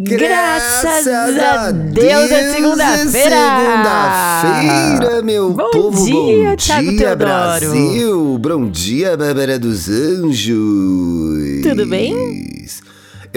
Graças a Deus é segunda-feira! Segunda-feira, meu Bom povo! dia, bom Thiago dia, Teodoro. Brasil! Bom dia, Bárbara dos Anjos! Tudo bem?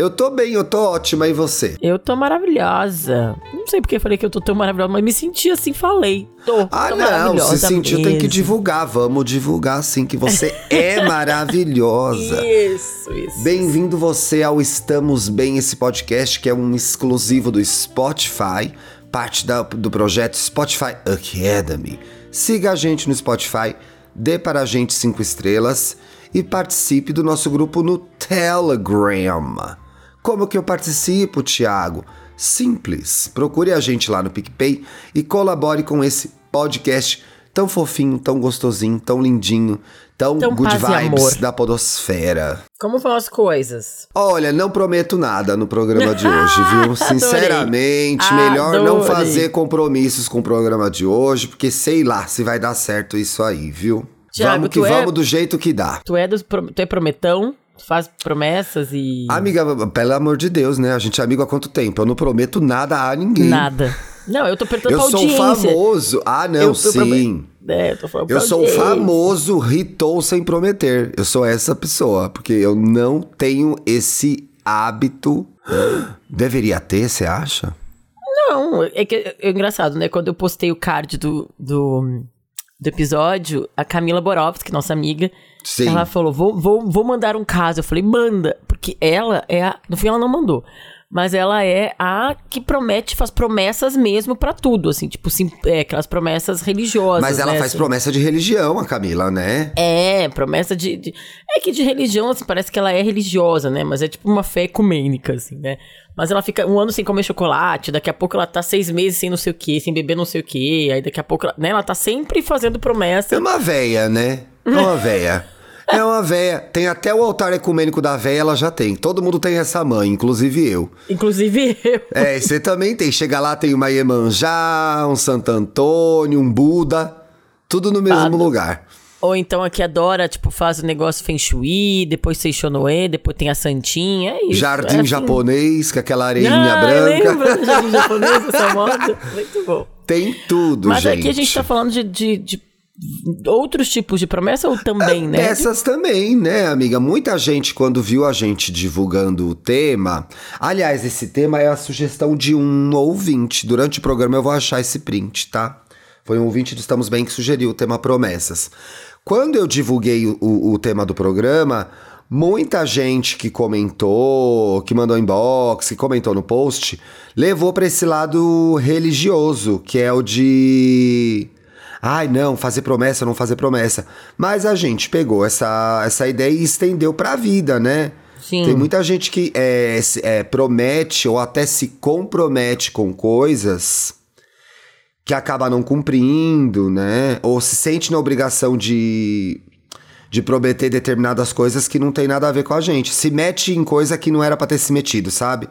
Eu tô bem, eu tô ótima, e você? Eu tô maravilhosa. Não sei porque eu falei que eu tô tão maravilhosa, mas me senti assim, falei. Tô, Ah, tô não, se sentiu, tem que mesmo. divulgar. Vamos divulgar sim, que você é maravilhosa. Isso, isso. Bem-vindo você ao Estamos Bem, esse podcast que é um exclusivo do Spotify, parte da- do projeto Spotify Academy. Siga a gente no Spotify, dê para a gente cinco estrelas e participe do nosso grupo no Telegram. Como que eu participo, Thiago? Simples. Procure a gente lá no PicPay e colabore com esse podcast tão fofinho, tão gostosinho, tão lindinho, tão, good vibes da podosfera. Como vão as coisas? Olha, não prometo nada no programa de hoje, viu? Adorei. Sinceramente, melhor não fazer compromissos com o programa de hoje, porque sei lá se vai dar certo isso aí, viu? Thiago, vamos que é- vamos do jeito que dá. Tu é, tu é prometão? Tu faz promessas e. Amiga, pelo amor de Deus, né? A gente é amigo há quanto tempo? Eu não prometo nada a ninguém. Nada. Não, eu tô perguntando Eu pra sou audiência. famoso. Ah, não, Eu sim. É, eu tô falando Eu pra sou o audiência. famoso ritou sem prometer. Eu sou essa pessoa, porque eu não tenho esse hábito. Deveria ter, você acha? Não, é que é, é engraçado, né? Quando eu postei o card do, do, do episódio, a Camila Borowski, nossa amiga, Sim. ela falou: vou, vou, vou mandar um caso. Eu falei, manda. Porque ela é a. No fim, ela não mandou. Mas ela é a que promete, faz promessas mesmo pra tudo, assim, tipo, sim, é, aquelas promessas religiosas. Mas ela né, faz assim. promessa de religião, a Camila, né? É, promessa de, de- É que de religião, assim, parece que ela é religiosa, né? Mas é tipo uma fé ecumênica, assim, né? Mas ela fica um ano sem comer chocolate, daqui a pouco ela tá seis meses sem não sei o quê, sem beber não sei o quê, aí daqui a pouco, ela, né? Ela tá sempre fazendo promessa. É uma véia, né? É uma véia. É uma véia. Tem até o altar ecumênico da véia, ela já tem. Todo mundo tem essa mãe, inclusive eu. Inclusive eu. É, você também tem. Chega lá, tem uma Iemanjá, um Santo Antônio, um Buda. Tudo no mesmo lugar. Ou então a que adora, tipo, faz o negócio Feng Shui, depois Seixonoe, depois tem a Santinha, é isso. Jardim é assim. japonês, com aquela areinha Ah, eu branca. lembro do jardim japonês, essa moda. Muito bom. Tem tudo, Mas gente. aqui a gente tá falando de, de, de outros tipos de promessa ou também, né? Essas também, né, amiga? Muita gente, quando viu a gente divulgando o tema. Aliás, esse tema é a sugestão de um ouvinte. Durante o programa eu vou achar esse print, tá? Foi um ouvinte do Estamos Bem que sugeriu o tema promessas. Quando eu divulguei o, o- tema do programa, muita gente que comentou, que mandou inbox, que comentou no post, levou pra esse lado religioso, que é o de. Ai, não, fazer promessa, não fazer promessa. Mas a gente pegou essa, essa ideia e estendeu pra vida, né? Sim. Tem muita gente que é, é, promete ou até se compromete com coisas que acaba não cumprindo, né? Ou se sente na obrigação de, de prometer determinadas coisas que não tem nada a ver com a gente. Se mete em coisa que não era pra ter se metido, sabe?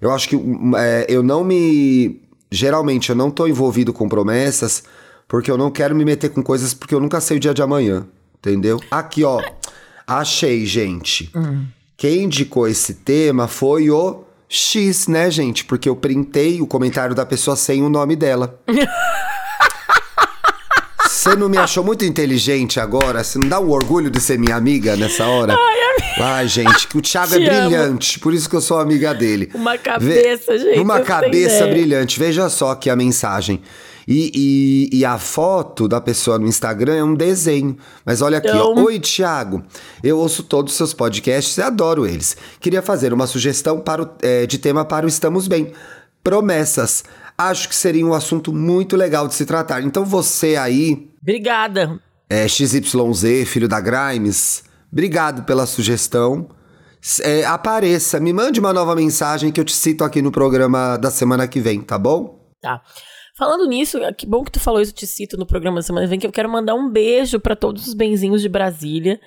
Eu acho que um, é, eu não me. Geralmente, eu não tô envolvido com promessas porque eu não quero me meter com coisas porque eu nunca sei o dia de amanhã. Entendeu? Aqui, ó. Achei, gente. Quem indicou esse tema foi o X, né, gente? Porque eu printei o comentário da pessoa sem o nome dela. Você não me achou muito inteligente agora? Você não dá um orgulho de ser minha amiga nessa hora? Ai, gente, que o Thiago é Te amo. brilhante, por isso que eu sou amiga dele. Uma cabeça, gente, Uma cabeça brilhante. Veja só aqui a mensagem. E, e- e a foto da pessoa no Instagram é um desenho. Mas olha aqui, ó. Então- Oi, Thiago. Eu ouço todos os seus podcasts e adoro eles. Queria fazer uma sugestão para o- é, de tema para o Estamos Bem. Promessas. Acho que seria um assunto muito legal de se tratar. Então você aí, Obrigada. é, XYZ, filho da Grimes, obrigado pela sugestão. É, apareça, me mande uma nova mensagem que eu te cito aqui no programa da semana que vem, tá bom? Tá. Falando nisso, que bom que tu falou isso, eu te cito no programa da semana que vem, que eu quero mandar um beijo pra todos os benzinhos de Brasília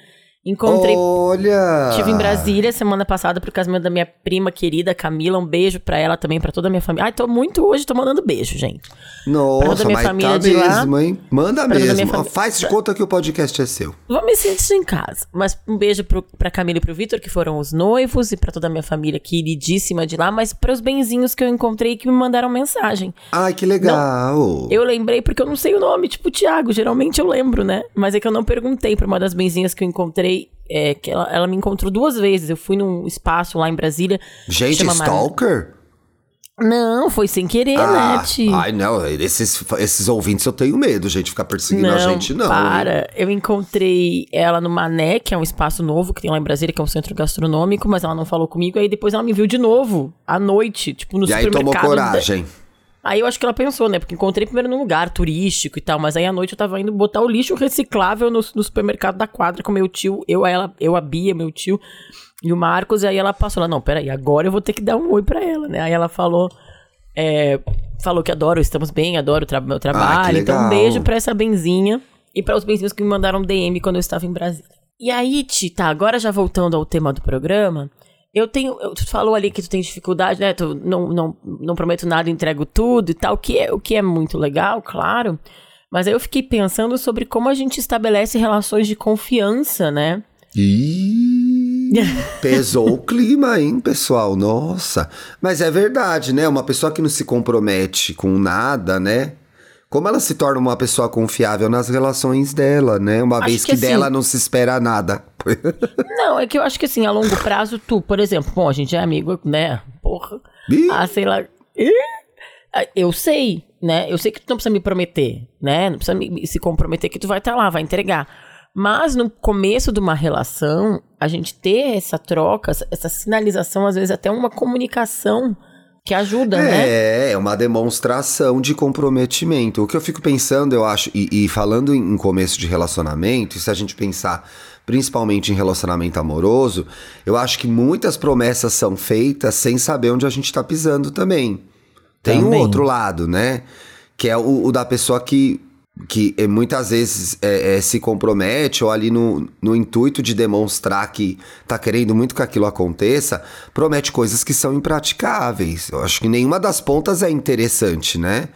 Encontrei. Olha! Estive em Brasília semana passada pro casamento da minha prima querida Camila. Um beijo pra ela também, pra toda a minha família. Ai, tô muito hoje, tô mandando beijo, gente. Nossa, toda a minha mas família tá de lá, mesmo, hein? Manda pra toda mesmo. Faz de conta que o podcast é seu. Vou me sentir em casa. Mas um beijo pro, pra Camila e pro Vitor, que foram os noivos, e pra toda a minha família queridíssima de lá, mas pros benzinhos que eu encontrei que me mandaram mensagem. Ai, que legal. Eu lembrei porque eu não sei o nome, tipo Thiago, geralmente eu lembro, né? Mas é que eu não perguntei pra uma das benzinhas que eu encontrei, é, que ela, ela me encontrou duas vezes. Eu fui num espaço lá em Brasília. Gente, Mar- stalker? Não, foi sem querer, Ah, né, Ti? ai, não. Esses, esses ouvintes eu tenho medo, gente, ficar perseguindo a gente, não. Para. Eu encontrei ela no Mané, que é um espaço novo que tem lá em Brasília, que é um centro gastronômico, mas ela não falou comigo. Aí depois ela me viu de novo, à noite, tipo, no E aí supermercado. tomou coragem. Aí eu acho que ela pensou, né? Porque encontrei primeiro num lugar turístico e tal, mas aí à noite eu tava indo botar o lixo reciclável no, no supermercado da quadra com meu tio, eu, ela, eu, a Bia, meu tio e o Marcos, e aí ela passou lá, não, peraí, agora eu vou ter que dar um oi pra ela, né? Aí ela falou, é, falou que adoro, estamos bem, adoro o tra meu trabalho, então um beijo pra essa benzinha e pra os benzinhos que me mandaram DM quando eu estava em Brasília. E aí, Ti, tá, agora já voltando ao tema do programa, eu tenho. eu- Tu falou ali que tu tem dificuldade, né? Tu não, não, não prometo nada, entrego tudo e tal, que é, o que é muito legal, claro. Mas aí eu fiquei pensando sobre como a gente estabelece relações de confiança, né? Ih, pesou o clima, hein, pessoal? Nossa. Mas é verdade, né? Uma pessoa que não se compromete com nada, né? Como ela se torna uma pessoa confiável nas relações dela, né? Uma Acho vez que que, assim- dela não se espera nada. Não, é que eu acho que assim, a longo prazo, tu, por exemplo, bom, a gente é amigo, né? Porra. Ih. Ah, sei lá. Ih. Ah, Eu sei, né? Eu sei que tu não precisa me prometer, né? Não precisa me- se comprometer que tu vai estar lá, vai entregar. Mas no começo de uma relação, a gente ter essa troca, essa sinalização, às vezes até uma comunicação que ajuda, né? É, é uma demonstração de comprometimento. O que eu fico pensando, eu acho, e, e falando em começo de relacionamento, e se a gente pensar principalmente em relacionamento amoroso, eu acho que muitas promessas são feitas sem saber onde a gente tá pisando também. Tem um outro lado, né? Que é o, o da pessoa que, que eh, muitas vezes eh, eh, se compromete ou ali no, no intuito de demonstrar que tá querendo muito que aquilo aconteça, promete coisas que são impraticáveis. Eu acho que nenhuma das pontas é interessante, né?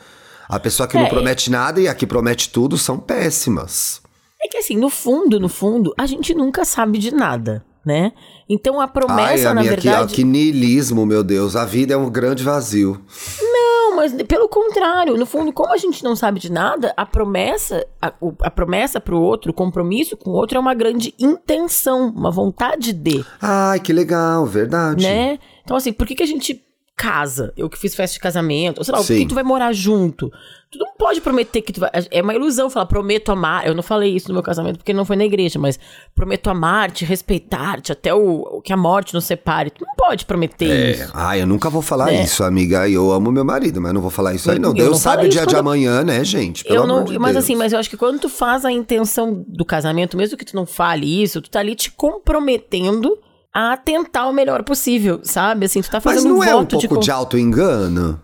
A pessoa que É. não promete nada e a que promete tudo são péssimas. É que assim, no fundo, no fundo, a gente nunca sabe de nada, né? Então a promessa, Ai, na minha, que, verdade. que niilismo, meu Deus. A vida é um grande vazio. Não, mas pelo contrário, no fundo, como a gente não sabe de nada, a promessa, a, o- a promessa pro outro, o compromisso com o outro é uma grande intenção, uma vontade de, Ai, que legal, verdade. né? Então assim, por que que a gente casa? Eu que fiz festa de casamento, ou sei lá, Sim. que tu vai morar junto? Tu não pode prometer que tu vai. É uma ilusão falar, prometo amar. Eu não falei isso no meu casamento porque não foi na igreja, mas prometo amar-te, respeitar-te, até o, o que a morte nos separe. Tu não pode prometer É, isso. ai, eu nunca vou falar É. isso, amiga. Eu amo meu marido, mas não vou falar isso aí, não. Eu Deus não sabe o dia de quando- amanhã, né, gente? Pelo eu não, de mas Deus. assim, mas eu acho que quando tu faz a intenção do casamento, mesmo que tu não fale isso, tu tá ali te comprometendo a tentar o melhor possível, sabe? Assim, tu tá Mas fazendo não um é um voto de pouco con- de auto-engano?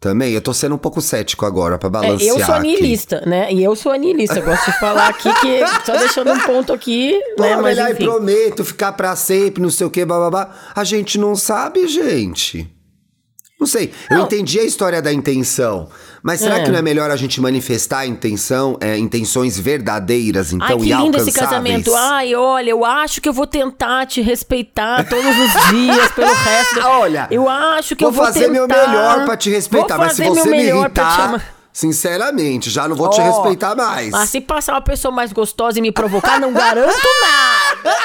Também? Eu tô sendo um pouco cético agora pra É, balancear eu sou aqui. anilista, né? E eu sou anilista. Eu gosto de falar aqui que. Só deixando um ponto aqui, Pô, né? Mas enfim. prometo ficar pra sempre, não sei o que, bababá. A gente não sabe, gente. Não sei. Eu Não. entendi a história da intenção. Mas será É. que não é melhor a gente manifestar a intenção, é, intenções verdadeiras, então, Ai, que e lindo esse casamento. Ai, olha, eu acho que eu vou tentar te respeitar todos os dias pelo resto. da- Olha, eu acho que vou eu vou fazer meu tentar- melhor pra te respeitar, mas se meu você me te irritar, sinceramente, já não vou te Ó, respeitar mais. Mas se passar uma pessoa mais gostosa e me provocar, não garanto nada.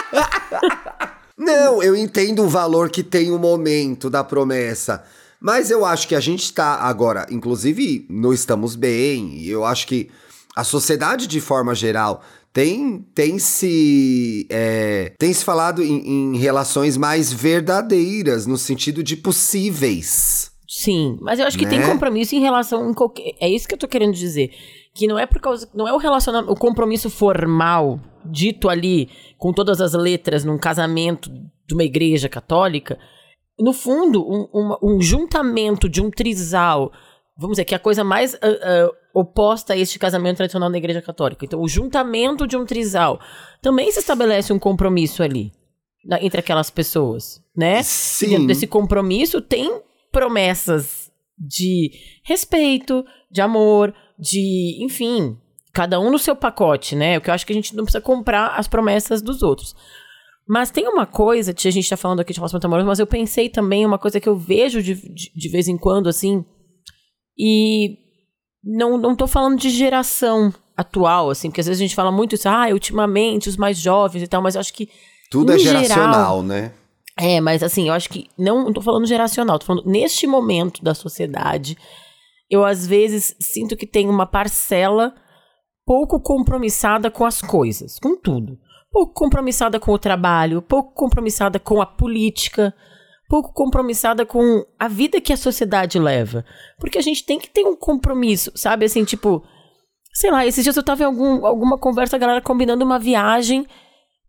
Não, eu entendo o valor que tem o momento da promessa. Mas eu acho que a gente tá agora, inclusive, não estamos bem. e Eu acho que a sociedade, de forma geral, tem, tem se. é, tem se falado em, em relações mais verdadeiras, no sentido de possíveis. Sim, mas eu acho que tem Né? compromisso em relação em qualquer. É isso que eu tô querendo dizer. Que não é por causa. Não é o relacionamento. O compromisso formal, dito ali, com todas as letras, num casamento de uma igreja católica. No fundo, um, uma- um juntamento de um trisal. Vamos dizer que é a coisa mais ah, ah, oposta a este casamento tradicional na Igreja Católica. Então, o juntamento de um trisal também se estabelece um compromisso ali na, entre aquelas pessoas, né? Sim. Dentro desse compromisso tem promessas de respeito, de amor, de, enfim, cada um no seu pacote, né? O que eu acho que a gente não precisa comprar as promessas dos outros. Mas tem uma coisa, que a gente tá falando aqui de relacionamento amoroso, mas eu pensei também uma coisa que eu vejo de, de, de vez em quando, assim, e não, não tô falando de geração atual, assim, porque às vezes a gente fala muito isso, ah, ultimamente os mais jovens e tal, mas eu acho que. Tudo é geracional, geral, né? é, mas assim, eu acho que. Não, não tô falando geracional, tô falando neste momento da sociedade. Eu, às vezes, sinto que tem uma parcela pouco compromissada com as coisas, com tudo. Pouco compromissada com o trabalho, pouco compromissada com a política, pouco compromissada com a vida que a sociedade leva. Porque a gente tem que ter um compromisso, sabe? Assim, tipo. Sei lá, esses dias eu tava em algum, alguma conversa, a galera combinando uma viagem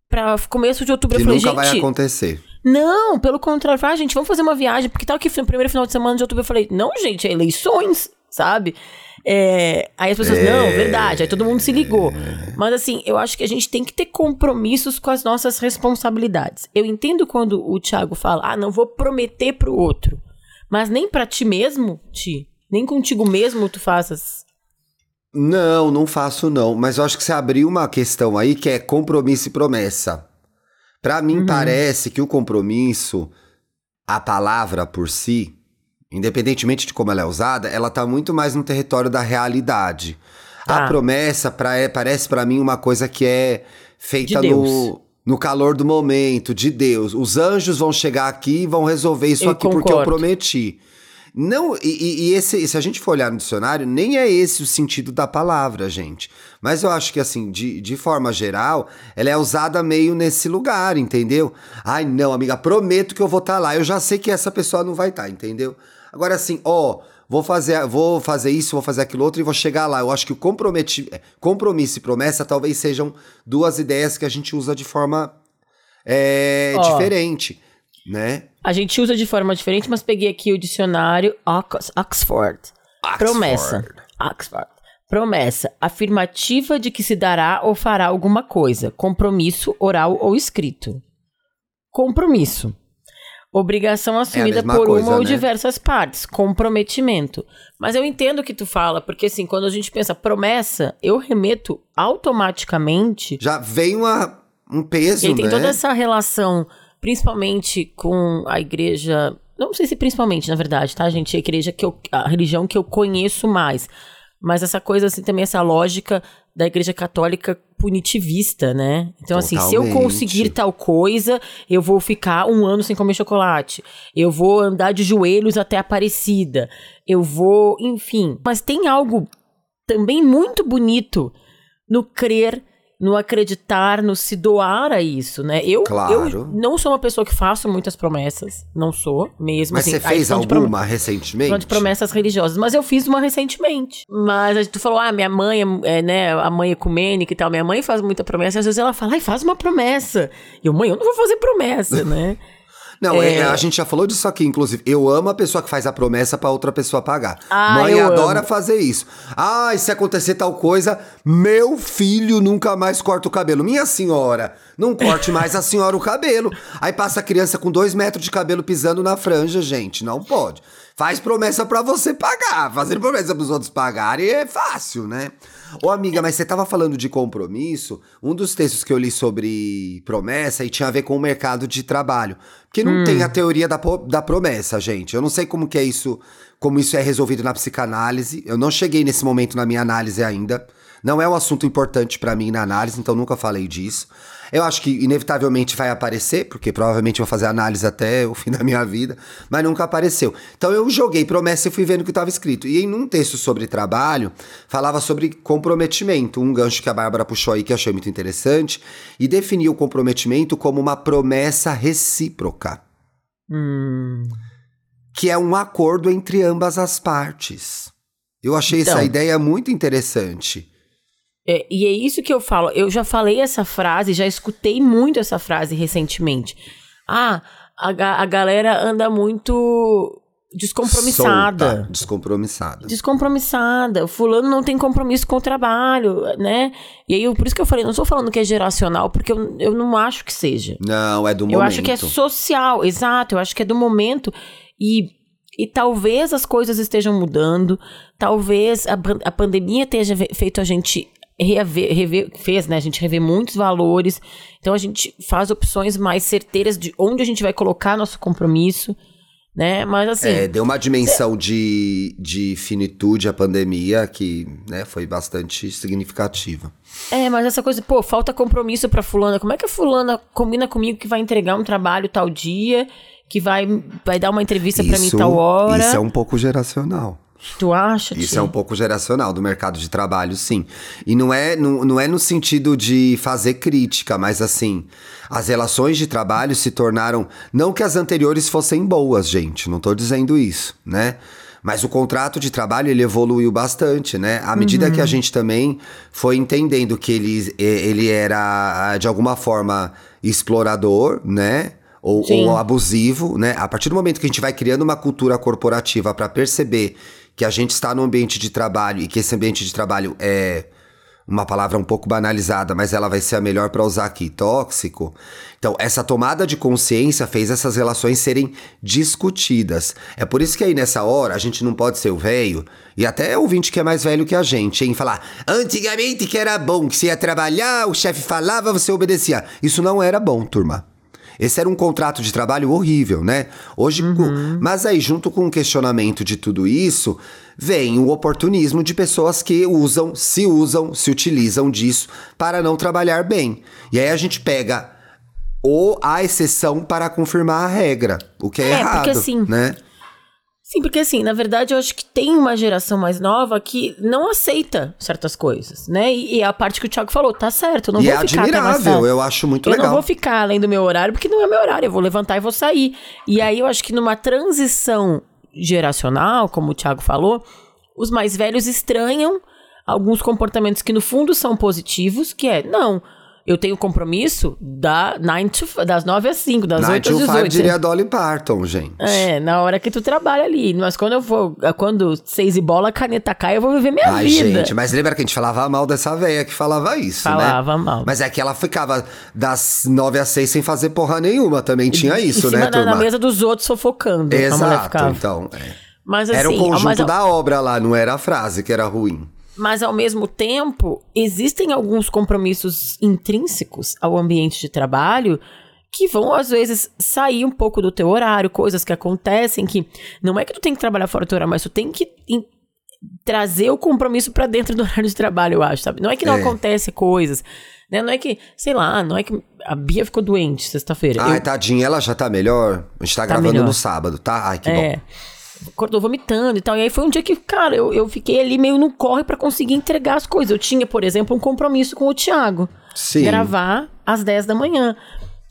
pra começo de outubro. Que eu falei, nunca vai acontecer. Não, pelo contrário, ah, gente, vamos fazer uma viagem, porque tal que no primeiro final de semana de outubro eu falei, não, gente, é eleições, sabe? É, aí as pessoas, não, verdade, aí todo mundo se ligou. Mas assim, eu acho que a gente tem que ter compromissos com as nossas responsabilidades. Eu entendo quando o Thiago fala, ah, não vou prometer pro outro, mas nem pra ti mesmo, Ti, nem contigo mesmo tu faças. Não, não faço não. Mas eu acho que você abriu uma questão aí que é compromisso e promessa. Pra Uhum. mim parece que o compromisso, a palavra por si, independentemente de como ela é usada, ela tá muito mais no território da realidade. Tá. A promessa pra, é, parece pra mim uma coisa que é feita De no, no calor do momento, de Deus. Os anjos vão chegar aqui e vão resolver isso Eu aqui porque eu concordo. prometi. Não, e, e- esse, se a gente for olhar no dicionário, nem é esse o sentido da palavra, gente. Mas eu acho que, assim, de, de forma geral, ela é usada meio nesse lugar, entendeu? Ai, não, amiga, prometo que eu vou estar lá. Eu já sei que essa pessoa não vai estar, entendeu? Agora, assim, ó, vou fazer, vou fazer isso, vou fazer aquilo outro e vou chegar lá. Eu acho que o é, compromisso e promessa talvez sejam duas ideias que a gente usa de forma é, Ó. diferente, né? A gente usa de forma diferente, mas peguei aqui o dicionário Ox- Oxford. Promessa. Oxford. Promessa. Afirmativa de que se dará ou fará alguma coisa. Compromisso oral ou escrito. Compromisso. Obrigação assumida mesma por coisa, uma ou né? diversas partes. Comprometimento. Mas eu entendo o que tu fala, porque assim, quando a gente pensa promessa, eu remeto automaticamente Já vem uma, um peso, e aí tem né? toda essa relação, principalmente com a igreja. Não sei se principalmente, na verdade, tá, gente? A igreja que eu. A religião que eu conheço mais. Mas essa coisa, assim, também, essa lógica da igreja católica punitivista, né? Então, assim, se eu Totalmente. conseguir tal coisa, eu vou ficar um ano sem comer chocolate. Eu vou andar de joelhos até a Aparecida. Eu vou, enfim. Mas tem algo também muito bonito no crer, no acreditar, no se doar a isso, né? Eu, Claro. eu não sou uma pessoa que faço muitas promessas, não sou mesmo. Mas assim, você fez alguma recentemente? falando de promessas religiosas, mas eu fiz uma recentemente. Mas tu falou, ah, minha mãe, é, né, a mãe ecumênica e tal, minha mãe faz muita promessa, e às vezes ela fala, ai, faz uma promessa. E eu, mãe, eu não vou fazer promessa, né? Não, é, É. a gente já falou disso aqui, inclusive. Eu amo a pessoa que faz a promessa pra outra pessoa pagar. Ah, Mãe eu adora amo. fazer isso. Ah, e se acontecer tal coisa, meu filho nunca mais corta o cabelo. Minha senhora, não corte mais a senhora o cabelo. Aí passa a criança com dois metros de cabelo pisando na franja, gente. Não pode. Faz promessa pra você pagar. Fazer promessa pros outros pagarem é fácil, né? Ô, amiga, mas você tava falando de compromisso. Um dos textos que eu li sobre promessa e tinha a ver com o mercado de trabalho. Porque não tem a teoria da, da promessa, gente. Eu não sei como que é isso, como isso é resolvido na psicanálise. Eu não cheguei nesse momento na minha análise ainda. Não é um assunto importante pra mim na análise, então nunca falei disso. Eu acho que inevitavelmente vai aparecer, porque provavelmente eu vou fazer análise até o fim da minha vida, mas nunca apareceu. Então eu joguei promessa e fui vendo o que estava escrito. E em um texto sobre trabalho, falava sobre comprometimento, um gancho que a Bárbara puxou aí que eu achei muito interessante, e definiu o comprometimento como uma promessa recíproca, Hum. que é um acordo entre ambas as partes. Eu achei essa Então. ideia muito interessante. É, e é isso que eu falo. Eu já falei essa frase, já escutei muito essa frase recentemente. Ah, a, a galera anda muito descompromissada. Solta, descompromissada. Descompromissada. O fulano não tem compromisso com o trabalho, né? E aí, eu- por isso que eu falei, não estou falando que é geracional, porque eu, eu não acho que seja. Não, é do momento. Eu acho que é social, exato. Eu acho que é do momento. E, e talvez as coisas estejam mudando. Talvez a, a pandemia tenha feito a gente rever, rever, fez, né? A gente rever muitos valores. Então a gente faz opções mais certeiras de onde a gente vai colocar nosso compromisso, né? Mas assim. É, deu uma dimensão de, de finitude à pandemia que né, foi bastante significativa. É, mas essa coisa, pô, falta compromisso pra fulana. Como é que a fulana combina comigo que vai entregar um trabalho tal dia, que vai, vai dar uma entrevista pra mim tal hora? isso é um pouco geracional. Tu acha? Isso tia? é um pouco geracional do mercado de trabalho, sim. E não é, não, não é no sentido de fazer crítica, mas assim, as relações de trabalho se tornaram. Não que as anteriores fossem boas, gente, não tô dizendo isso, né? Mas o contrato de trabalho ele evoluiu bastante, né? À medida Uhum. que a gente também foi entendendo que ele, ele era, de alguma forma, explorador, né? Ou, ou abusivo, né? A partir do momento que a gente vai criando uma cultura corporativa para perceber que a gente está no ambiente de trabalho e que esse ambiente de trabalho é uma palavra um pouco banalizada, mas ela vai ser a melhor para usar aqui, tóxico. Então, essa tomada de consciência fez essas relações serem discutidas. É por isso que aí nessa hora a gente não pode ser o velho e até o ouvinte que é mais velho que a gente, hein, falar: "Antigamente que era bom, que você ia trabalhar, o chefe falava, você obedecia". Isso não era bom, turma. Esse era um contrato de trabalho horrível, né? Hoje, com- mas aí junto com o questionamento de tudo isso, vem o oportunismo de pessoas que usam, se usam, se utilizam disso para não trabalhar bem. E aí a gente pega ou a exceção para confirmar a regra, o que é, É, porque errado, assim, né? Sim, porque assim, na verdade, eu acho que tem uma geração mais nova que não aceita certas coisas, né? E, e a parte que o Thiago falou, tá certo, eu não E vou é ficar mais admirável, eu acho muito eu legal. não vou ficar além do meu horário, porque não é meu horário, eu vou levantar e vou sair. E aí eu acho que numa transição geracional, como o Thiago falou, os mais velhos estranham alguns comportamentos que no fundo são positivos, que é, não, eu tenho compromisso da 9 to, das 9 às 5, das 8 Nine às to five 18. diria Dolly Parton, gente. É, na hora que tu trabalha ali. Mas quando eu vou. Quando seis e bola, a caneta cai, eu vou viver minha Ai, vida. gente, mas lembra que a gente falava mal dessa véia que falava isso, né? Falava mal. Mas é que ela ficava das nove às seis sem fazer porra nenhuma, também tinha isso, né, da, turma? na mesa dos outros sofocando. Exato, então. é. Mas assim, era o mas, conjunto ao- da obra lá, não era a frase que era ruim. Mas ao mesmo tempo, existem alguns compromissos intrínsecos ao ambiente de trabalho que vão, às vezes, sair um pouco do teu horário, coisas que acontecem que não é que tu tem que trabalhar fora do teu horário, mas tu tem que trazer o compromisso pra dentro do horário de trabalho, eu acho, sabe? Não é que não É. acontece coisas, né? Não é que, sei lá, não é que a Bia ficou doente sexta-feira. Ai, Eu- tadinha, ela já tá melhor? A gente tá, gravando melhor. no sábado, tá? Ai, que é. bom. Acordou vomitando e tal. E aí foi um dia que, cara, eu, eu fiquei ali meio no corre pra conseguir entregar as coisas. Eu tinha, por exemplo, um compromisso com o Thiago. Sim. Gravar às 10 da manhã.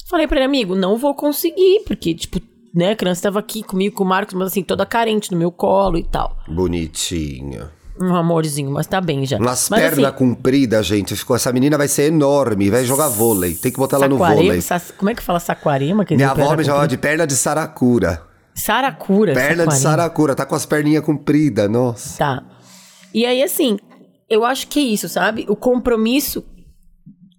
Falei pra ele, amigo, não vou conseguir, porque, tipo, né, a criança tava aqui comigo, com o Marcos, mas assim, toda carente no meu colo e tal. Bonitinha. Um amorzinho, mas tá bem já. Mas, pernas assim, compridas, gente. Ficou, essa menina vai ser enorme, vai jogar vôlei. Tem que botar ela no vôlei. como é que fala saquarema? Quer Minha avó me chamava de perna de saracura. Saracura. Perna de saracura, tá com as perninhas compridas, nossa. Tá. E aí, assim, eu acho que é isso, sabe? O compromisso.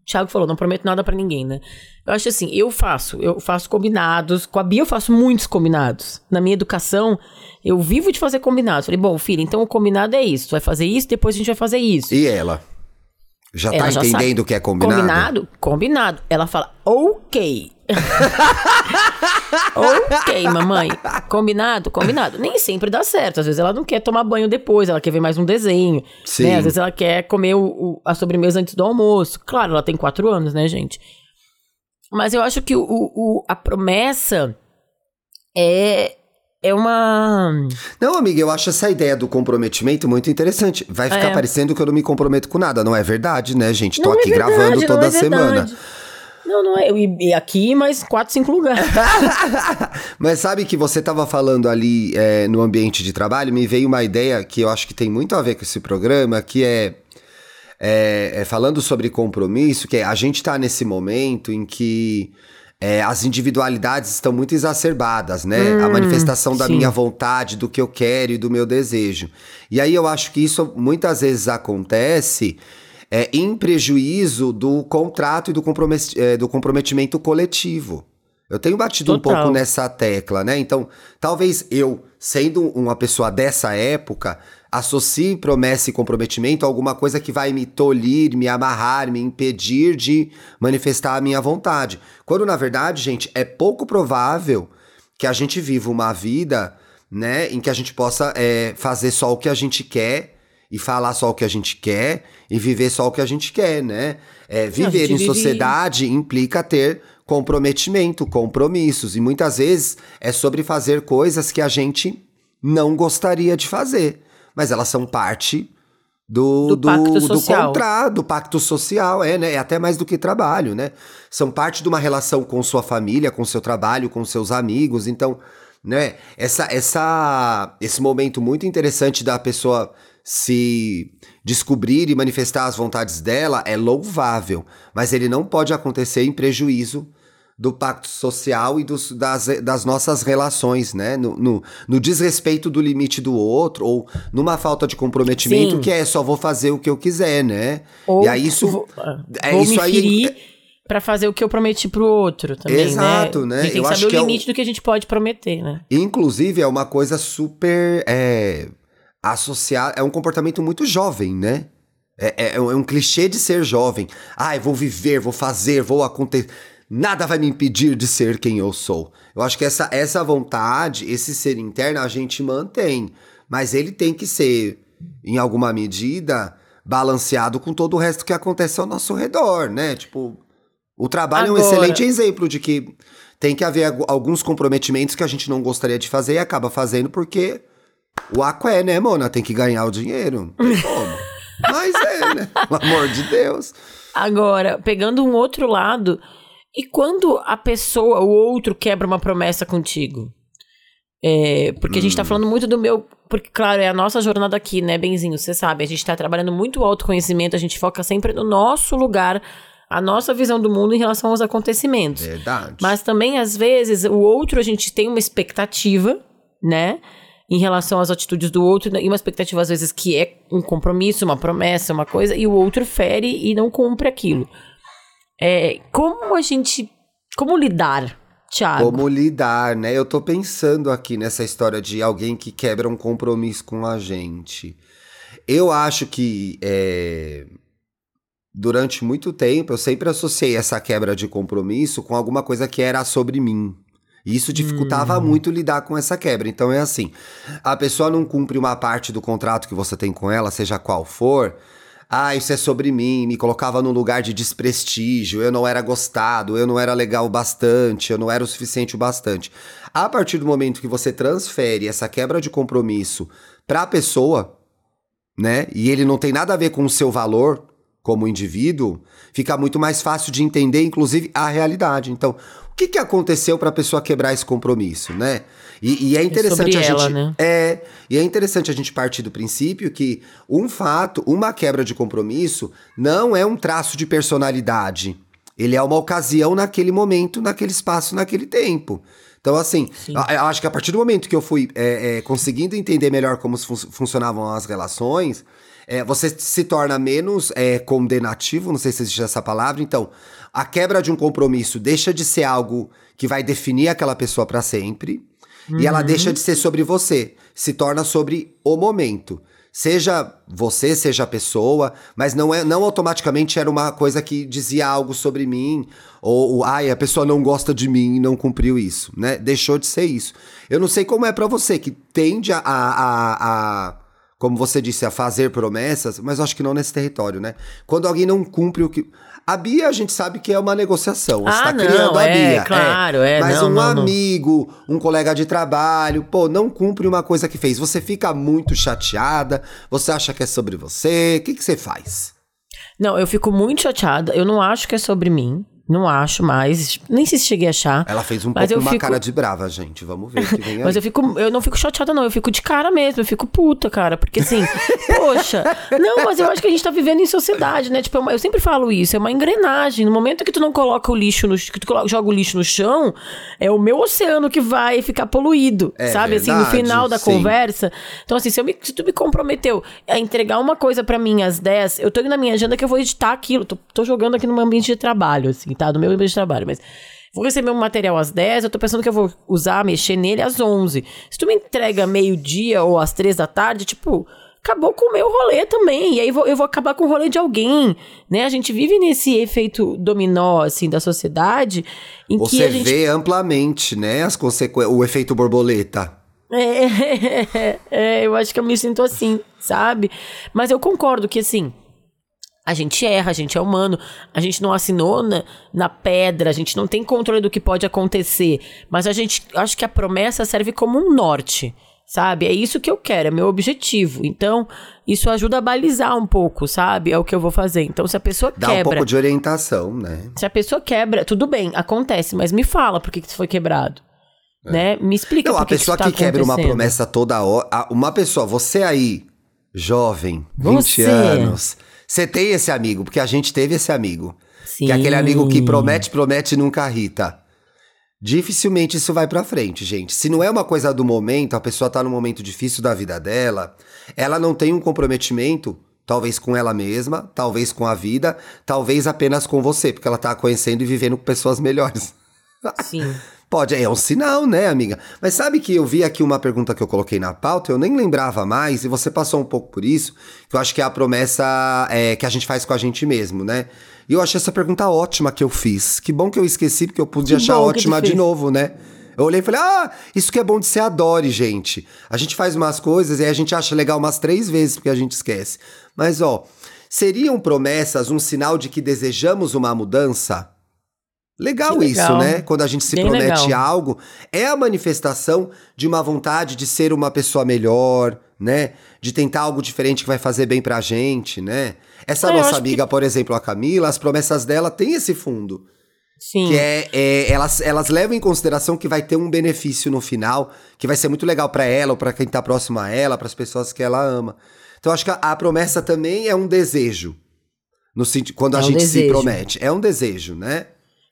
Thiago falou, não prometo nada pra ninguém, né? Eu acho assim, eu faço, eu faço combinados. Com a Bia eu faço muitos combinados. Na minha educação, eu vivo de fazer combinados. Falei, bom, filho, então o combinado é isso. Tu vai fazer isso, depois a gente vai fazer isso. E ela? Já Ela tá já entendendo o que é combinado? Combinado? Combinado. Ela fala, ok. ok, mamãe. Combinado? Combinado. Nem sempre dá certo. Às vezes ela não quer tomar banho depois, ela quer ver mais um desenho. Sim. Né? Às vezes ela quer comer o- o- a sobremesa antes do almoço. Claro, ela tem quatro anos, né, gente? Mas eu acho que o, o- a promessa é, é uma. Não, amiga, eu acho essa ideia do comprometimento muito interessante. Vai ficar É. parecendo que eu não me comprometo com nada. Não é verdade, né, gente? Tô Não é aqui verdade, gravando não toda é semana. Não, não é. E, aqui, mais quatro, cinco lugares. Mas sabe que você tava falando ali é, no ambiente de trabalho, me veio uma ideia que eu acho que tem muito a ver com esse programa, que é, é, é falando sobre compromisso, que é a gente tá nesse momento em que é, as individualidades estão muito exacerbadas, né? Hum, a manifestação da sim. minha vontade, do que eu quero e do meu desejo. E aí eu acho que isso muitas vezes acontece é, em prejuízo do contrato e do, compromet é, do comprometimento coletivo. Eu tenho batido Total. um pouco nessa tecla, né? Então, talvez eu, sendo uma pessoa dessa época, associe promessa e comprometimento a alguma coisa que vai me tolir, me amarrar, me impedir de manifestar a minha vontade. Quando, na verdade, gente, é pouco provável que a gente viva uma vida, né, em que a gente possa é, fazer só o que a gente quer e falar só o que a gente quer e viver só o que a gente quer, né? É, viver em vive... sociedade implica ter comprometimento, compromissos. E muitas vezes é sobre fazer coisas que a gente não gostaria de fazer mas elas são parte do, do, do, pacto social. do contrato, do pacto social, é, né? É até mais do que trabalho, né? São parte de uma relação com sua família, com seu trabalho, com seus amigos. Então, né? Essa, essa, esse momento muito interessante da pessoa se descobrir e manifestar as vontades dela é louvável, mas ele não pode acontecer em prejuízo do pacto social e dos, das, das nossas relações, né? No, no, no, desrespeito do limite do outro, ou numa falta de comprometimento Sim. que é só vou fazer o que eu quiser, né? Ou e aí isso. Vou, é, vou isso me ferir aí. Pra fazer o que eu prometi pro outro também, Exato, né? né? A gente tem eu que saber o limite é do que a gente pode prometer, né? Inclusive, é uma coisa super é, associada. É um comportamento muito jovem, né? É, é, é um clichê de ser jovem. Ah, eu vou viver, vou fazer, vou acontecer nada vai me impedir de ser quem eu sou. Eu acho que essa, essa vontade, esse ser interno, a gente mantém. Mas ele tem que ser, em alguma medida, balanceado com todo o resto que acontece ao nosso redor, né? Tipo, o trabalho Agora... é um excelente exemplo de que tem que haver alguns comprometimentos que a gente não gostaria de fazer e acaba fazendo porque o aqué, né, Mona? Tem que ganhar o dinheiro. Não tem como. Mas é, né? Pelo amor de Deus. Agora, pegando um outro lado, e quando a pessoa, o outro, quebra uma promessa contigo? É, porque a gente tá hum. falando muito do meu. Porque, claro, é a nossa jornada aqui, né, Benzinho? Você sabe, a gente tá trabalhando muito o autoconhecimento, a gente foca sempre no nosso lugar, a nossa visão do mundo em relação aos acontecimentos. Verdade. Mas também, às vezes, o outro, a gente tem uma expectativa, né? Em relação às atitudes do outro, e uma expectativa, às vezes, que é um compromisso, uma promessa, uma coisa, e o outro fere e não cumpre aquilo. É, como a gente. Como lidar, Thiago? Como lidar, né? Eu tô pensando aqui nessa história de alguém que quebra um compromisso com a gente. Eu acho que. É, durante muito tempo, eu sempre associei essa quebra de compromisso com alguma coisa que era sobre mim. E isso dificultava hum. muito lidar com essa quebra. Então é assim: a pessoa não cumpre uma parte do contrato que você tem com ela, seja qual for ah, isso é sobre mim, me colocava num lugar de desprestígio, eu não era gostado, eu não era legal o bastante, eu não era o suficiente o bastante. A partir do momento que você transfere essa quebra de compromisso para a pessoa, né, e ele não tem nada a ver com o seu valor como indivíduo, fica muito mais fácil de entender, inclusive, a realidade. Então, o que, que aconteceu para a pessoa quebrar esse compromisso, né? E, e é, é interessante é a ela, gente. Né? É, e é interessante a gente partir do princípio que um fato, uma quebra de compromisso, não é um traço de personalidade. Ele é uma ocasião naquele momento, naquele espaço, naquele tempo. Então, assim, eu acho que a partir do momento que eu fui é, é, conseguindo entender melhor como fun funcionavam as relações, é, você se torna menos é, condenativo, não sei se existe essa palavra. Então, a quebra de um compromisso deixa de ser algo que vai definir aquela pessoa para sempre. Uhum. E ela uhum. deixa de ser sobre você, se torna sobre o momento. Seja você, seja a pessoa, mas não é não automaticamente era uma coisa que dizia algo sobre mim, ou, ou ai, a pessoa não gosta de mim e não cumpriu isso, né? Deixou de ser isso. Eu não sei como é para você, que tende a, a, a, como você disse, a fazer promessas, mas acho que não nesse território, né? Quando alguém não cumpre o que. A Bia a gente sabe que é uma negociação. Você ah, tá não, criando a é, Bia. Claro, é. é mas não, um não, amigo, um colega de trabalho, pô, não cumpre uma coisa que fez. Você fica muito chateada, você acha que é sobre você. O que, que você faz? Não, eu fico muito chateada. Eu não acho que é sobre mim, Não acho mais. Nem sei se cheguei a achar. Ela fez um pouco uma fico- cara de brava, gente. Vamos ver. Mas eu fico, eu não fico chateada, não. Eu fico de cara mesmo. Eu fico puta, cara. Porque assim, poxa. Não, mas eu acho que a gente tá vivendo em sociedade, né? Tipo, é eu sempre falo isso, é uma engrenagem. No momento que tu não coloca o lixo no que tu coloca- joga o lixo no chão, é o meu oceano que vai ficar poluído. É sabe? assim, no verdade, final da sim. conversa. Então, assim, se, me- se tu me comprometeu a entregar uma coisa pra mim às 10, eu tô indo na minha agenda que eu vou editar aquilo. Tô, tô jogando aqui no meu ambiente de trabalho, assim, tá? No meu ambiente de trabalho. Mas vou receber um material às 10, eu tô pensando que eu vou usar, mexer nele às 11. Se tu me entrega meio-dia ou às 3 da tarde, tipo. Acabou com o meu rolê também. E aí vou- eu vou acabar com o rolê de alguém, né? A gente vive nesse efeito dominó, assim, da sociedade, em que Você a gente vê amplamente, né, as consequências, o efeito borboleta. é, é, eu acho que eu me sinto assim, sabe? Mas eu concordo que, assim, a gente erra, a gente é humano, a gente não assinou na, na pedra, a gente não tem controle do que pode acontecer, mas a gente, acho que a promessa serve como um norte, sabe? É isso que eu quero, é meu objetivo. Então, isso ajuda a balizar um pouco, sabe? É o que eu vou fazer. Então, se a pessoa Dá um quebra, pouco de orientação, né? se a pessoa quebra, tudo bem, acontece, mas me fala por que, que isso foi quebrado. Né? Me explica É. Não, por a que pessoa que, que, tá quebra uma promessa toda hora. Uma pessoa, você aí, jovem, 20 Você. anos. Você tem esse amigo, porque a gente teve esse amigo. Que é aquele Sim. amigo que promete, promete e nunca irrita. Dificilmente isso vai pra frente, gente. Se não é uma coisa do momento, a pessoa tá num momento difícil da vida dela, ela não tem um comprometimento, talvez com ela mesma, talvez com a vida, talvez apenas com você, porque ela tá conhecendo e vivendo com pessoas melhores. Sim. Pode, é um sinal, né, amiga? Mas sabe que eu vi aqui uma pergunta que eu coloquei na pauta, eu nem lembrava mais, e você passou um pouco por isso, que eu acho que é a promessa é, que a gente faz com a gente mesmo, né? E eu achei essa pergunta ótima que eu fiz. Que bom que eu esqueci, porque eu pude Que achar ótima de novo, né? Eu olhei e falei, ah, isso que é bom de ser adore, gente. A gente faz umas coisas e a gente acha legal umas três vezes porque a gente esquece. Mas, ó, seriam promessas um sinal de que desejamos uma mudança? Legal, Que isso, legal. né? Quando a gente se Bem promete legal. algo, é a manifestação de uma vontade de ser uma pessoa melhor, né? De tentar algo diferente que vai fazer bem pra gente, né? Essa É, nossa amiga, por exemplo, a Camila, as promessas dela têm esse fundo. Sim. Que é, é- elas, elas levam em consideração que vai ter um benefício no final, que vai ser muito legal pra ela ou pra quem tá próximo a ela, pras pessoas que ela ama. Então acho que a, a promessa também é um desejo. No quando a É um gente se promete. É um desejo, né?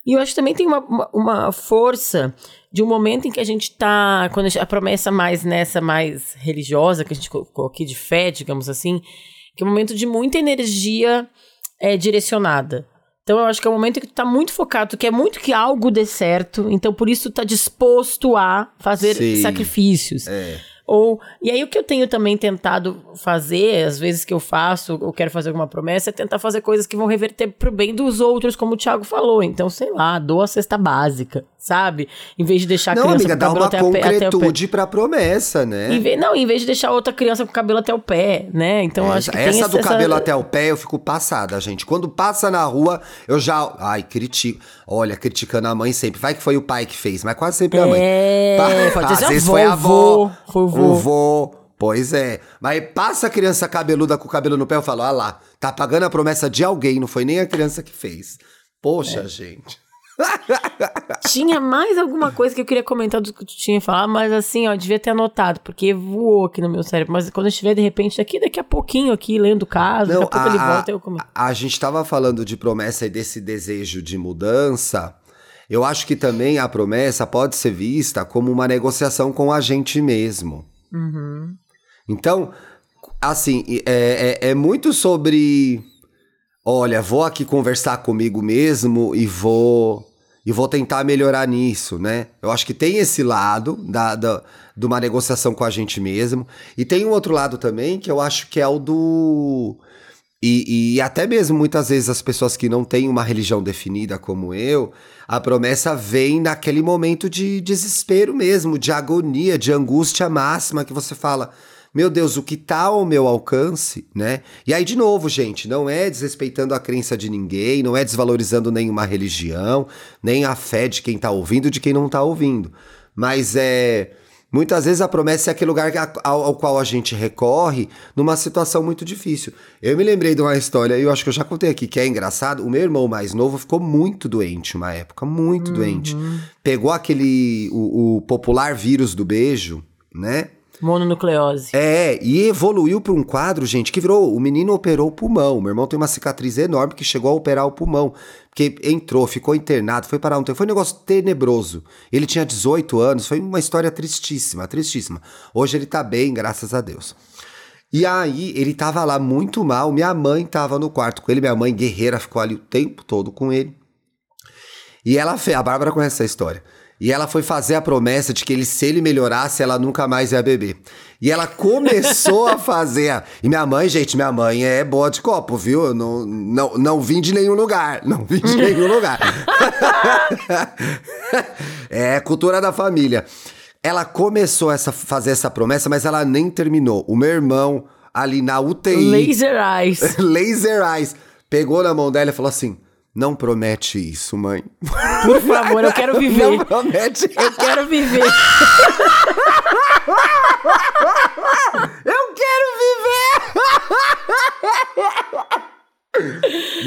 E eu acho que também tem uma, uma, uma força de um momento em que a gente tá. Quando a, promessa mais nessa, mais religiosa, que a gente colocou aqui, de fé, digamos assim, que é um momento de muita energia é, direcionada. Então eu acho que é um momento em que tu tá muito focado, tu quer muito que algo dê certo, então por isso tu tá disposto a fazer Sim. sacrifícios. É. Ou, e aí o que eu tenho também tentado fazer, às vezes que eu faço, ou quero fazer alguma promessa, é tentar fazer coisas que vão reverter pro bem dos outros, como o Thiago falou. Então, sei lá, doa a cesta básica, sabe? Em vez de deixar a Não, criança amiga, com o dá cabelo uma até, concretude pra promessa, né? Em vez, não, em vez de deixar outra criança com o cabelo até o pé, né? Então, eu acho que essa do essa, cabelo até o pé, eu fico passada, gente. Quando passa na rua, eu já. Ai, critico. Olha, criticando a mãe sempre. Vai que foi o pai que fez, mas quase sempre a mãe. É, Pa- pode Às ser vezes avô, foi a avó. foi o vô. O vô. Pois é. Mas passa a criança cabeluda com o cabelo no pé, eu falo, ah lá, tá pagando a promessa de alguém, não foi nem a criança que fez. Poxa, É. gente. Tinha mais alguma coisa que eu queria comentar do que tu tinha falado, mas assim, ó, devia ter anotado, porque voou aqui no meu cérebro. Mas quando eu estiver, de repente, daqui, daqui a pouquinho aqui, lendo o caso, daqui a pouco ele volta e eu comento. a gente tava falando de promessa e desse desejo de mudança. Eu acho que também a promessa pode ser vista como uma negociação com a gente mesmo. Uhum. Então, assim, é, é, é muito sobre. Olha, vou aqui conversar comigo mesmo e vou. E vou tentar melhorar nisso, né? Eu acho que tem esse lado da, da, de uma negociação com a gente mesmo. E tem um outro lado também que eu acho que é o do. E, e até mesmo muitas vezes as pessoas que não têm uma religião definida como eu, a promessa vem naquele momento de desespero mesmo, de agonia, de angústia máxima que você fala. Meu Deus, o que tá ao meu alcance, né? E aí, de novo, gente, não é desrespeitando a crença de ninguém, não é desvalorizando nenhuma religião, nem a fé de quem tá ouvindo, de quem não tá ouvindo. Mas é Muitas vezes a promessa é aquele lugar ao, ao, qual a gente recorre numa situação muito difícil. Eu me lembrei de uma história, e eu acho que eu já contei aqui, que é engraçado. O meu irmão mais novo ficou muito doente uma época, muito uhum. doente. Pegou aquele, o, o popular vírus do beijo, né? Mononucleose. É, e evoluiu para um quadro, gente, que virou. O menino operou o pulmão. Meu irmão tem uma cicatriz enorme que chegou a operar o pulmão. Porque entrou, ficou internado, foi parar um tempo. Foi um negócio tenebroso. Ele tinha 18 anos, foi uma história tristíssima, tristíssima. Hoje ele tá bem, graças a Deus. E aí, ele tava lá muito mal. Minha mãe tava no quarto com ele. Minha mãe, guerreira, ficou ali o tempo todo com ele. E ela fez. A Bárbara conhece essa história. E ela foi fazer a promessa de que ele, se ele melhorasse, ela nunca mais ia beber. E ela começou a fazer. E minha mãe, gente, minha mãe é boa de copo, viu? Eu não, não, não vim de nenhum lugar. Não vim de nenhum lugar. é cultura da família. Ela começou a fazer essa promessa, mas ela nem terminou. O meu irmão, ali na UTI. Laser Eyes. laser Eyes. Pegou na mão dela e falou assim: não promete isso, mãe. Por favor, eu quero viver. Não promete. Eu quero viver. eu quero viver.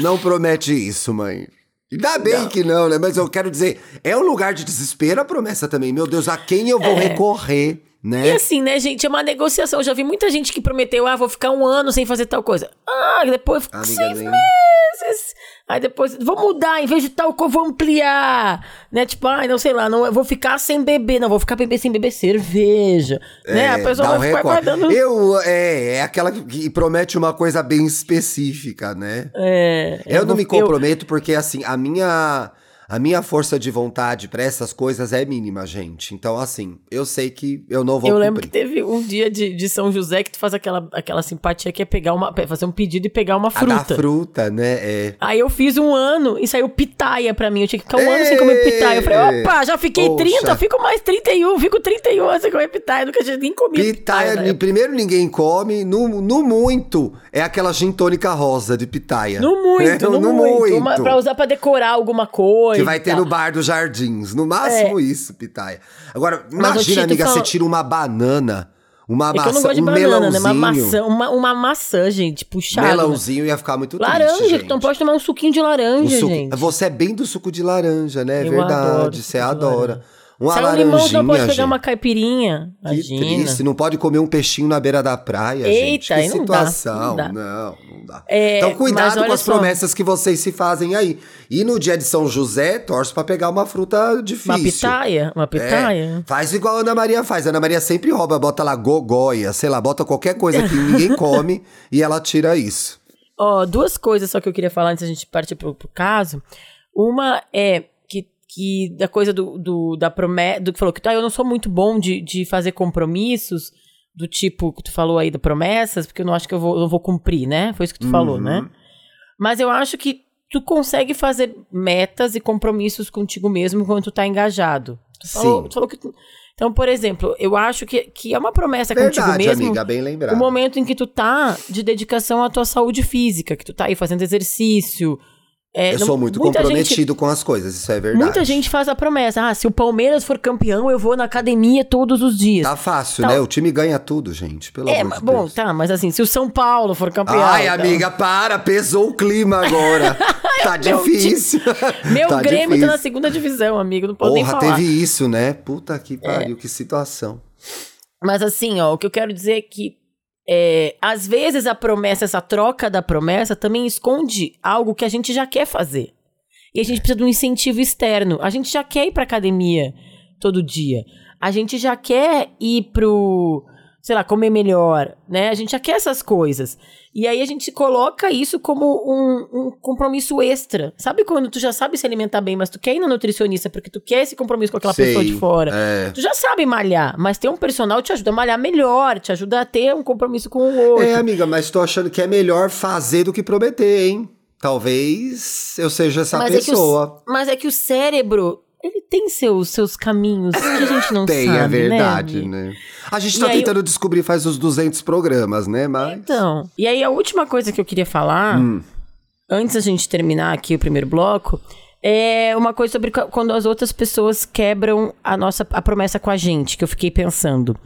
Não promete isso, mãe. Ainda bem não. que não, né? Mas eu quero dizer, é um lugar de desespero a promessa também. Meu Deus, a quem eu vou é. recorrer? Né? E assim, né, gente, é uma negociação. Eu já vi muita gente que prometeu, ah, vou ficar um ano sem fazer tal coisa. Ah, depois Amiga seis nem... meses. Aí depois, vou mudar, em vez de tal coisa, vou ampliar. Né? Tipo, ai, não sei lá, não, vou ficar sem beber. Não, vou ficar beber sem beber cerveja. É, né? A pessoa vai um ficar guardando... Eu, é, é aquela que promete uma coisa bem específica, né? É. Eu, eu não me comprometo eu... porque, assim, a minha a minha força de vontade para essas coisas é mínima, gente. Então, assim, eu sei que eu não vou Eu lembro que teve um dia de, de São José que tu faz aquela, aquela simpatia que é pegar uma, fazer um pedido e pegar uma fruta. A fruta, né? É. Aí eu fiz um ano e saiu pitaia pra mim. Eu tinha que ficar um ano sem comer pitaia. Eu falei, opa, já fiquei Poxa. 30, fico mais 31, fico 31 anos sem comer pitaia. Nunca tinha nem comido pitaia. pitaia primeiro ninguém come, no, no muito é aquela gin tônica rosa de pitaia. No muito, é, no, no, muito. muito. Uma, pra usar pra decorar alguma coisa. Que vai ter no bar dos jardins. No máximo é. isso, pitaia. Agora, imagina, amiga, fala... você tira uma banana. Uma é maçã, um banana, melãozinho. né? Uma maçã, uma, uma maçã, gente, puxada. Melãozinho ia ficar muito laranja, triste, Laranja, então pode tomar um suquinho de laranja, um suco... gente. Você é bem do suco de laranja, né? É verdade, você adora. Uma Sai um limão, você não pode pegar uma caipirinha. Imagina. Que triste, não pode comer um peixinho na beira da praia, Eita, gente. Que não situação. Dá, não, dá. não, não dá. É, então cuidado com as só. promessas que vocês se fazem aí. E no dia de São José, torce para pegar uma fruta difícil. Uma pitaia, uma pitaia. É, faz igual a Ana Maria faz. A Ana Maria sempre rouba, bota lá gogóia, sei lá, bota qualquer coisa que ninguém come e ela tira isso. Ó, oh, duas coisas só que eu queria falar antes da gente partir pro, pro caso. Uma é que da coisa do, do da promessa, do que falou que ah, eu não sou muito bom de, de fazer compromissos do tipo que tu falou aí da promessas, porque eu não acho que eu vou, eu vou cumprir, né? Foi isso que tu uhum. falou, né? Mas eu acho que tu consegue fazer metas e compromissos contigo mesmo quando tu tá engajado. Tu Sim. falou, tu falou que tu... Então, por exemplo, eu acho que, que é uma promessa Verdade, contigo mesmo. amiga, bem lembrado. O momento em que tu tá de dedicação à tua saúde física, que tu tá aí fazendo exercício, é, eu não, sou muito comprometido gente, com as coisas, isso é verdade. Muita gente faz a promessa: ah, se o Palmeiras for campeão, eu vou na academia todos os dias. Tá fácil, né? O time ganha tudo, gente. Pelo é, amor de bom, Deus. tá, mas assim, se o São Paulo for campeão. Ai, então... amiga, para, pesou o clima agora. tá difícil. Meu tá Grêmio difícil. tá na segunda divisão, amigo, não pode Porra, nem falar. teve isso, né? Puta que pariu, é. que situação. Mas assim, ó, o que eu quero dizer é que é, às vezes a promessa, essa troca da promessa, também esconde algo que a gente já quer fazer. E a gente precisa de um incentivo externo. A gente já quer ir pra academia todo dia. A gente já quer ir pro, sei lá, comer melhor, né? A gente já quer essas coisas. E aí a gente coloca isso como um, um, compromisso extra. Sabe quando tu já sabe se alimentar bem, mas tu quer ir na nutricionista porque tu quer esse compromisso com aquela Sei, pessoa de fora? É. Tu já sabe malhar, mas ter um personal te ajuda a malhar melhor, te ajuda a ter um compromisso com o outro. É, amiga, mas tô achando que é melhor fazer do que prometer, hein? Talvez eu seja essa mas pessoa. É o, mas é que o cérebro, ele tem seus, seus caminhos que a gente não tem, sabe, é verdade, né? né? A gente e tá tentando eu... descobrir faz uns 200 programas, né? Mas... Então, e aí a última coisa que eu queria falar, hum. antes da gente terminar aqui o primeiro bloco, É uma coisa sobre quando as outras pessoas quebram a nossa a promessa com a gente, que eu fiquei pensando.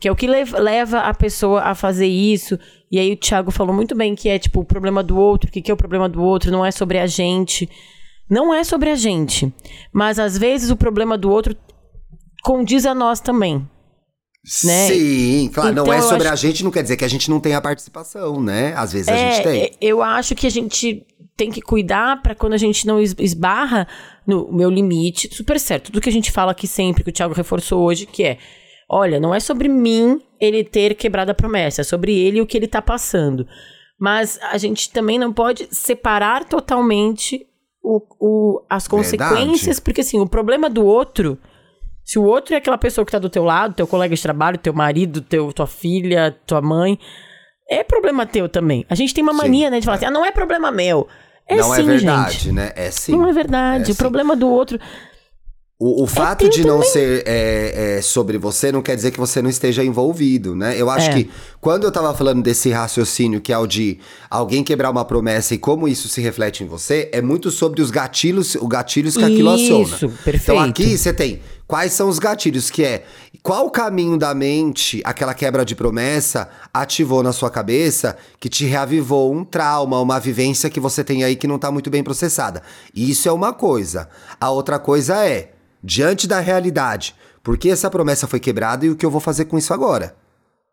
Que é o que lev- leva a pessoa a fazer isso. E aí o Thiago falou muito bem que é tipo o problema do outro, o que, que é o problema do outro, não é sobre a gente. Não é sobre a gente. Mas às vezes o problema do outro condiz a nós também. Né? Sim, claro, não Então, é eu sobre acho- a gente, não quer dizer que a gente não tenha participação, né? Às vezes a gente tem. É, eu acho que a gente tem que cuidar pra quando a gente não es- esbarra no meu limite, super certo. Tudo que a gente fala aqui sempre, que o Thiago reforçou hoje, que é: olha, não é sobre mim ele ter quebrado a promessa, é sobre ele e o que ele tá passando. Mas a gente também não pode separar totalmente o, o- as consequências, porque assim, o problema do outro. Se o outro é aquela pessoa que tá do teu lado, teu colega de trabalho, teu marido, teu, tua filha, tua mãe, é problema teu também. A gente tem uma Sim, mania, né, de falar assim, ah, não é problema meu. É não sim, é verdade, gente. né? É sim. Não é verdade. É o sim. problema do outro. O, o fato teu de não ser é, é, sobre você não quer dizer que você não esteja envolvido, né? Eu acho É. que quando eu tava falando desse raciocínio que é o de alguém quebrar uma promessa e como isso se reflete em você, é muito sobre os gatilhos, os gatilhos que aquilo aciona. Isso, perfeito. Então aqui você tem quais são os gatilhos, que é qual caminho da mente aquela quebra de promessa ativou na sua cabeça que te reavivou um trauma, uma vivência que você tem aí que não tá muito bem processada. Isso é uma coisa. A outra coisa é, diante da realidade, por que essa promessa foi quebrada e o que eu vou fazer com isso agora?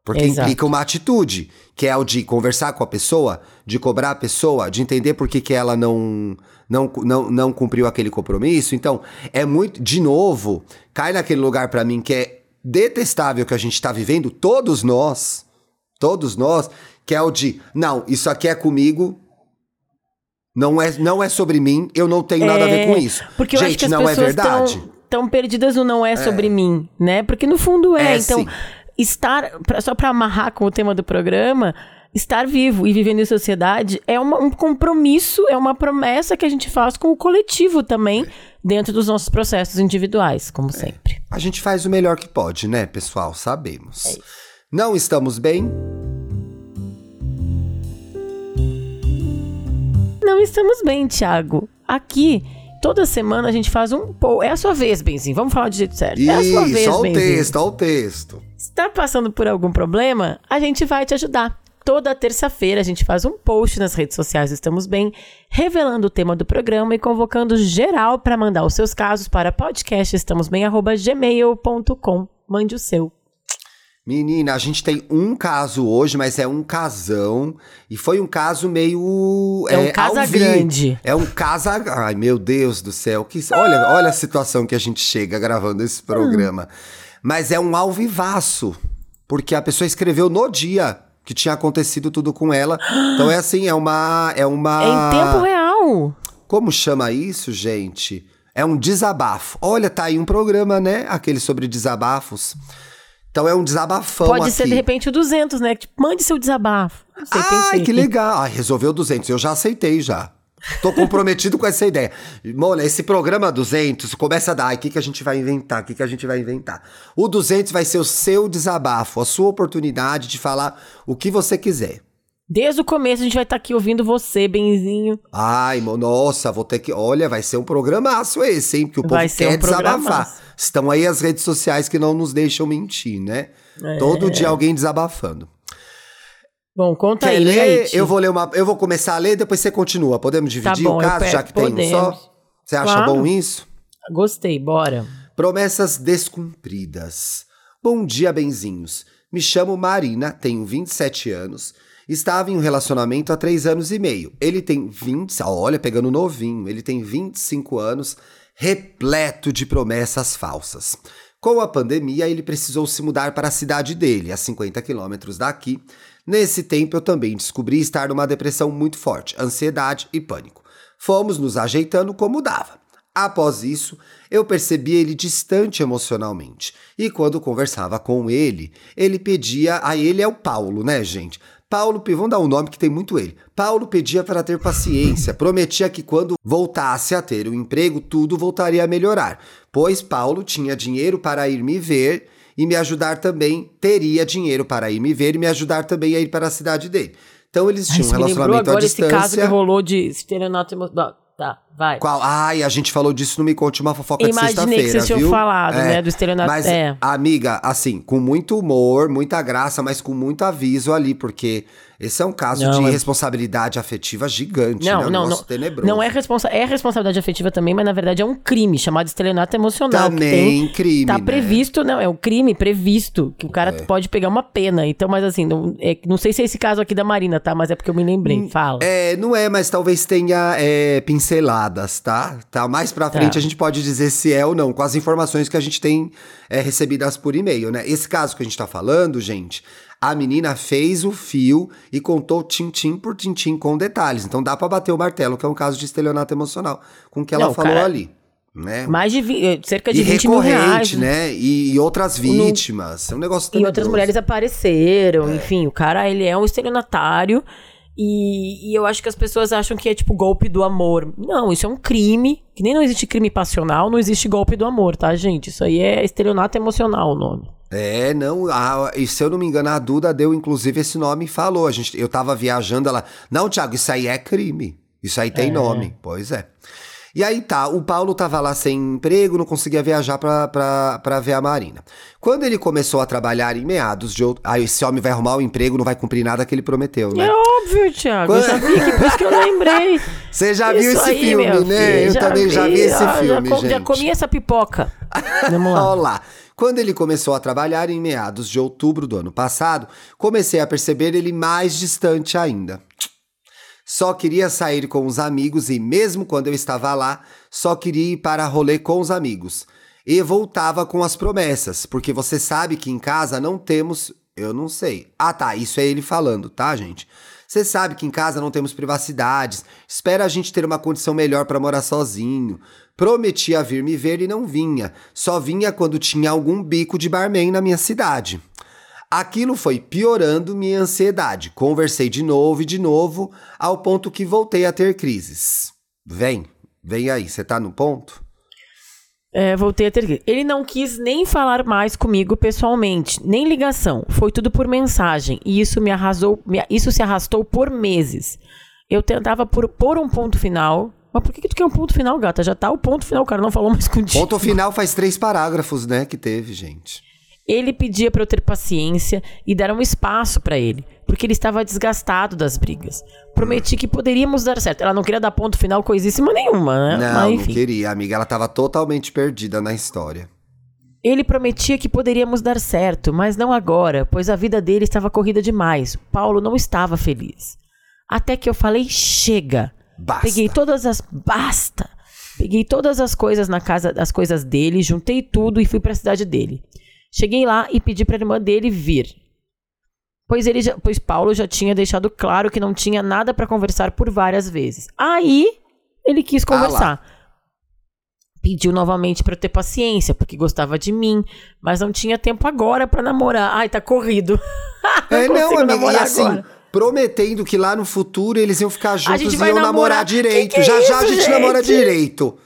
Porque Exato. implica uma atitude, que é o de conversar com a pessoa, de cobrar a pessoa, de entender por que, que ela não, não, não, não cumpriu aquele compromisso. Então, é muito. De novo, cai naquele lugar pra mim que é detestável que a gente tá vivendo, todos nós, todos nós, que é o de, não, isso aqui é comigo. Não é, não é sobre mim, eu não tenho nada a ver É, com isso. Porque eu gente, acho que as não é pessoas verdade. estão perdidas no não é sobre mim, né? Porque no fundo é. É, então, sim. Estar, pra- só pra amarrar com o tema do programa, estar vivo e vivendo em sociedade é uma- um compromisso, é uma promessa que a gente faz com o coletivo também, dentro dos nossos processos individuais, como sempre. A gente faz o melhor que pode, né, pessoal? É Sabemos. Não estamos bem? Não estamos bem, Thiago. Aqui, toda semana a gente faz um pouco. É a sua vez, Benzinho. Vamos falar do jeito certo. é a sua vez, Isso, olha o Benzinho. texto, olha o texto. Se tá passando por algum problema, a gente vai te ajudar. Toda terça-feira a gente faz um post nas redes sociais Estamos Bem, revelando o tema do programa e convocando geral para mandar os seus casos para podcastestamosbem@gmail.com. Mande o seu. Menina, a gente tem um caso hoje, mas é um casão. E foi um caso meio. É um ao casa grande. É um casa. Ai, meu Deus do céu. Que... Olha, olha a situação que a gente chega gravando esse programa. Mas é um alvivaço. Porque a pessoa escreveu no dia que tinha acontecido tudo com ela. Então é assim, é uma. É uma. É em tempo real. Como chama isso, gente? É um desabafo. Olha, tá aí um programa, né? Aquele sobre desabafos. Então é um desabafão Pode aqui. ser de repente o 200, né? Tipo, mande seu desabafo. Sei, Ai, que aqui. legal. Ai, resolveu 200. Eu já aceitei já. Tô comprometido com essa ideia. Mona, esse programa 200 começa a dar. O que, que a gente vai inventar? O que, que a gente vai inventar? O 200 vai ser o seu desabafo, a sua oportunidade de falar o que você quiser. Desde o começo a gente vai estar aqui ouvindo você, Benzinho. Ai, nossa, vou ter que. Olha, vai ser um programaço esse, hein? Porque o povo Vai quer um programaço. desabafar. Estão aí as redes sociais que não nos deixam mentir, né? É. Todo dia alguém desabafando. Bom, conta Quer aí, ler? Eu vou ler uma. Eu vou começar a ler, depois você continua. Podemos dividir bom, o caso, já que tem um Podemos. só? Você acha Claro. bom isso? Gostei, bora. Promessas descumpridas. Bom dia, benzinhos. Me chamo Marina, tenho 27 anos. Estava em um relacionamento há 3 anos e meio. Ele tem 20. ah, Olha, pegando novinho. Ele tem 25 anos, repleto de promessas falsas. Com a pandemia, ele precisou se mudar para a cidade dele, a 50 quilômetros daqui. Nesse tempo, eu também descobri estar numa depressão muito forte, ansiedade e pânico. Fomos nos ajeitando como dava. Após isso, eu percebi ele distante emocionalmente. E quando conversava com ele, ele pedia. A ele é o Paulo, né, gente? Paulo, vamos dar um nome que tem muito ele. Paulo pedia para ter paciência, prometia que quando voltasse a ter o emprego, tudo voltaria a melhorar, pois Paulo tinha dinheiro para ir me ver e me ajudar também, teria dinheiro para ir me ver e me ajudar também a ir para a cidade dele. Então eles Ai, tinham um Isso me lembrou relacionamento à agora esse caso que distância. rolou de estelionato emo- da- Tá, vai. Qual? Ai, a gente falou disso no Me Conte Uma Fofoca de Imaginei sexta-feira, que vocês tinham viu? falado, né, do estelionato. Mas, É. amiga, assim, com muito humor, muita graça, mas com muito aviso ali, porque esse é um caso Não, de é- responsabilidade afetiva gigante, né? Não, Um não, não. tenebroso. Não é, responsa é responsabilidade afetiva também, mas na verdade é um crime chamado estelionato emocional. Também tem, crime, Tá né? É. previsto, não, é um crime previsto, que o cara pode pegar uma pena. Então, mas assim, não, é- não sei se é esse caso aqui da Marina, tá? Mas é porque eu me lembrei. Fala. É, não é, mas talvez tenha é, pinceladas, tá? Tá mais pra frente Tá. a gente pode dizer se é ou não, com as informações que a gente tem é, recebidas por e-mail, né? Esse caso que a gente tá falando, gente, a menina fez o fio e contou tintim por tintim com detalhes. Então dá pra bater o martelo, que é um caso de estelionato emocional, com o que ela Não, falou cara, ali, né? Mais de eh, cerca de e 20 mil recorrente, reais. né? E, e outras vítimas. É um negócio E outras tenebroso. mulheres É. apareceram, enfim, o cara, ele é um estelionatário. E, e eu acho que as pessoas acham que é tipo golpe do amor. Não, isso é um crime. Que nem não existe crime passional, não existe golpe do amor, tá, gente? Isso aí é estelionato emocional o nome. É, não, a- e se eu não me engano, a Duda deu inclusive esse nome e falou. A gente, eu tava viajando, ela. Não, Thiago, isso aí é crime. Isso aí tem É. nome. Pois é. E aí tá, o Paulo tava lá sem emprego, não conseguia viajar pra, pra, pra ver a Marina. Quando ele começou a trabalhar em meados de outubro. Ah, esse homem vai arrumar o emprego, não vai cumprir nada que ele prometeu, né? É óbvio, Thiago. Eu já vi aqui, por isso que eu lembrei. Você já viu esse aí, filme, né? filho, eu também já vi esse ó, filme, já, gente. já comi essa pipoca. Vamos lá. Olha lá. Quando ele começou a trabalhar em meados de outubro do ano passado, comecei a perceber ele mais distante ainda. Só queria sair com os amigos e, mesmo quando eu estava lá, só queria ir para rolê com os amigos. E voltava com as promessas, porque você sabe que em casa não temos. Eu não sei. Ah, tá. Isso é ele falando, tá, gente? Você sabe que em casa não temos privacidades. Espera a gente ter uma condição melhor para morar sozinho. Prometia vir me ver e não vinha. Só vinha quando tinha algum bico de barman na minha cidade. Aquilo foi piorando minha ansiedade. Conversei de novo e de novo, ao ponto que voltei a ter crises. Vem, vem aí, você tá no ponto? É, voltei a ter. Ele não quis nem falar mais comigo pessoalmente, nem ligação. Foi tudo por mensagem. E isso me arrasou. me- isso se arrastou por meses. Eu tentava por, pôr um ponto final. Mas por que, que tu quer um ponto final, gata? Já tá o ponto final, o cara não falou mais contigo. Ponto final faz três parágrafos, né, que teve, gente. Ele pedia pra eu ter paciência e dar um espaço pra ele, porque ele estava desgastado das brigas. Prometi que poderíamos dar certo. Ela não queria dar ponto final coisíssima nenhuma, né? Não, Mas, não enfim. queria, amiga. Ela tava totalmente perdida na história. Ele prometia que poderíamos dar certo, mas não agora, pois a vida dele estava corrida demais. Paulo não estava feliz. Até que eu falei: chega. Basta. Peguei todas as. Basta! Peguei todas as coisas na casa, as coisas dele, juntei tudo e fui para a cidade dele. Cheguei lá e pedi para a irmã dele vir. Pois, ele já, pois Paulo já tinha deixado claro que não tinha nada para conversar por várias vezes. Aí ele quis Ah conversar. Pediu novamente para ter paciência, porque gostava de mim, mas não tinha tempo agora para namorar. Ai, tá corrido. É, não, amiga, e assim, agora. prometendo que lá no futuro eles iam ficar juntos e iam namorar, namorar. direito. Que que é já já a isso, gente gente? namora direito.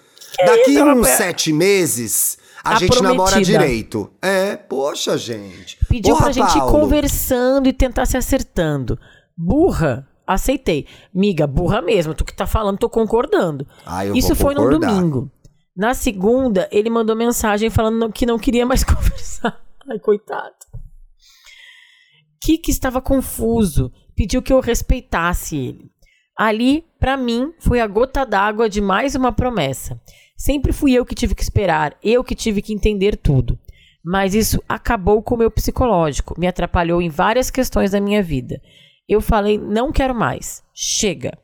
Daqui isso, uns rapaz? sete meses, a, A gente namora prometida. direito. É, poxa, gente. Pediu Porra, pra gente ir Paulo. conversando e tentar se acertando. Burra, aceitei. Miga, burra mesmo. Tu que tá falando, tô concordando. Ah, Isso foi no concordar. domingo. Na segunda, ele mandou mensagem falando que não queria mais conversar. Ai, coitado. Kiki estava confuso. Pediu que eu respeitasse ele. Ali, pra mim, foi a gota d'água de mais uma promessa. Sempre fui eu que tive que esperar, eu que tive que entender tudo. Mas isso acabou com o meu psicológico, me atrapalhou em várias questões da minha vida. Eu falei, não quero mais, chega.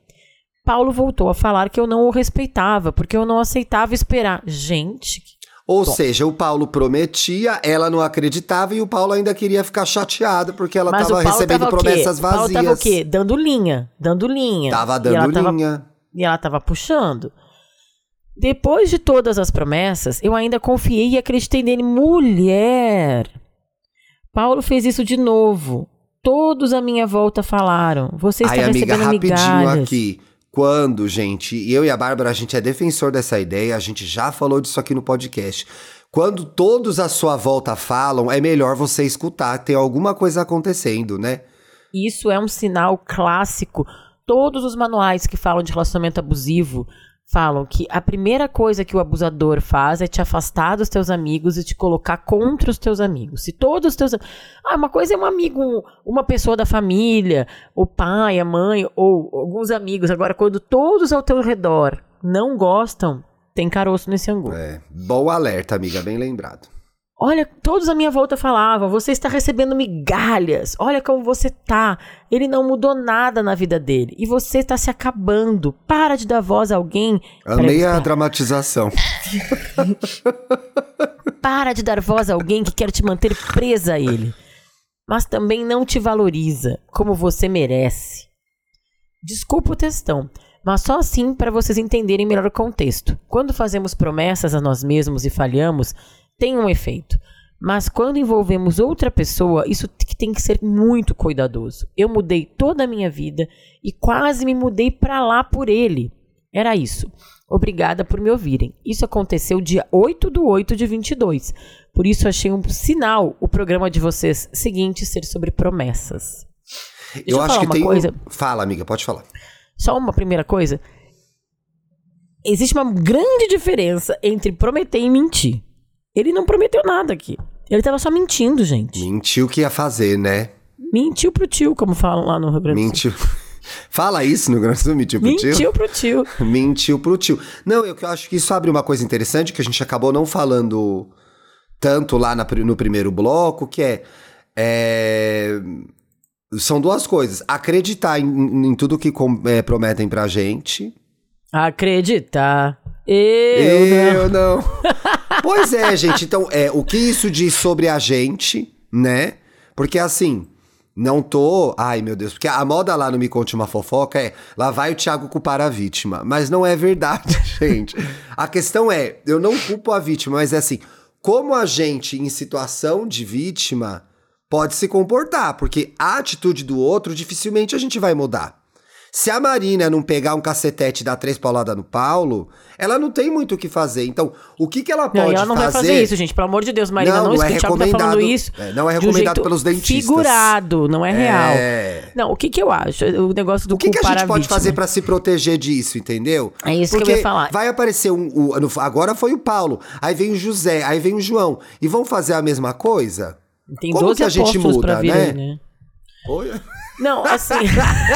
Paulo voltou a falar que eu não o respeitava, porque eu não aceitava esperar. Gente, Ou seja, o Paulo prometia, ela não acreditava e o Paulo ainda queria ficar chateado porque ela tava Paulo recebendo tava o promessas O Paulo vazias. tava o quê? Dando linha, dando linha. Tava E ela dando tava- linha. E ela tava puxando. Depois de todas as promessas, eu ainda confiei e acreditei nele. Mulher! Paulo fez isso de novo. Todos à minha volta falaram. Você está Ai, amiga, recebendo rapidinho migalhas. aqui. Quando, gente, e eu e a Bárbara, a gente é defensor dessa ideia, a gente já falou disso aqui no podcast. Quando todos à sua volta falam, é melhor você escutar, tem alguma coisa acontecendo, né? Isso é um sinal clássico. Todos os manuais que falam de relacionamento abusivo falam que a primeira coisa que o abusador faz é te afastar dos teus amigos e te colocar contra os teus amigos. Se todos os teus. Ah, uma coisa é um amigo, uma pessoa da família, o pai, a mãe, ou alguns amigos. Agora, quando todos ao teu redor não gostam, tem caroço nesse angu. É, bom alerta, amiga, bem lembrado. Olha, todos à minha volta falavam: você está recebendo migalhas. Olha como você tá. Ele não mudou nada na vida dele. E você está se acabando. Para de dar voz a alguém. Amei a dramatização. Para de dar voz a alguém que quer te manter presa a ele. Mas também não te valoriza como você merece. Desculpa o textão, mas só assim para vocês entenderem melhor o contexto. Quando fazemos promessas a nós mesmos e falhamos, tem um efeito. Mas quando envolvemos outra pessoa, isso tem que ser muito cuidadoso. Eu mudei toda a minha vida e quase me mudei para lá por ele. Era isso. Obrigada por me ouvirem. Isso aconteceu dia 8 do 8 de 22. Por isso achei um sinal o programa de vocês seguinte ser sobre promessas. Deixa eu, eu acho que tem coisa. Fala, amiga, pode falar. Só uma primeira coisa. Existe uma grande diferença entre prometer e mentir. Ele não prometeu nada aqui. Ele tava só mentindo, gente. Mentiu que ia fazer, né? Mentiu pro tio, como falam lá no Rio Grande do Sul. Mentiu. Fala isso no Grande do Sul, mentiu pro mentiu tio? Mentiu pro tio. mentiu pro tio. Não, eu acho que isso abre uma coisa interessante que a gente acabou não falando tanto lá na, no primeiro bloco, que é, é, São duas coisas. Acreditar em, em tudo que com, é, prometem pra gente. Acreditar. Eu, eu não. não. pois é, gente. Então, é, o que isso diz sobre a gente, né? Porque assim, não tô. Ai, meu Deus. Porque a moda lá no Me Conte uma Fofoca é lá vai o Thiago culpar a vítima. Mas não é verdade, gente. A questão é, eu não culpo a vítima, mas é assim, como a gente, em situação de vítima, pode se comportar. Porque a atitude do outro dificilmente a gente vai mudar. Se a Marina não pegar um cacetete e dar três pauladas no Paulo, ela não tem muito o que fazer. Então, o que, que ela pode fazer? Não, ela não fazer... vai fazer isso, gente. Pelo amor de Deus, Marina, não, não, não é recomendado, tá falando isso. É, não é recomendado um pelos dentistas. Figurado, não é, é, real. Não, o que que eu acho? O negócio do O que, que a gente a pode fazer para se proteger disso, entendeu? É isso Porque que eu ia falar. Vai aparecer um, agora foi o Paulo, aí vem o José, aí vem o João e vão fazer a mesma coisa? Tem Como que a gente muda, né? Aí, né? Oi? Não, assim.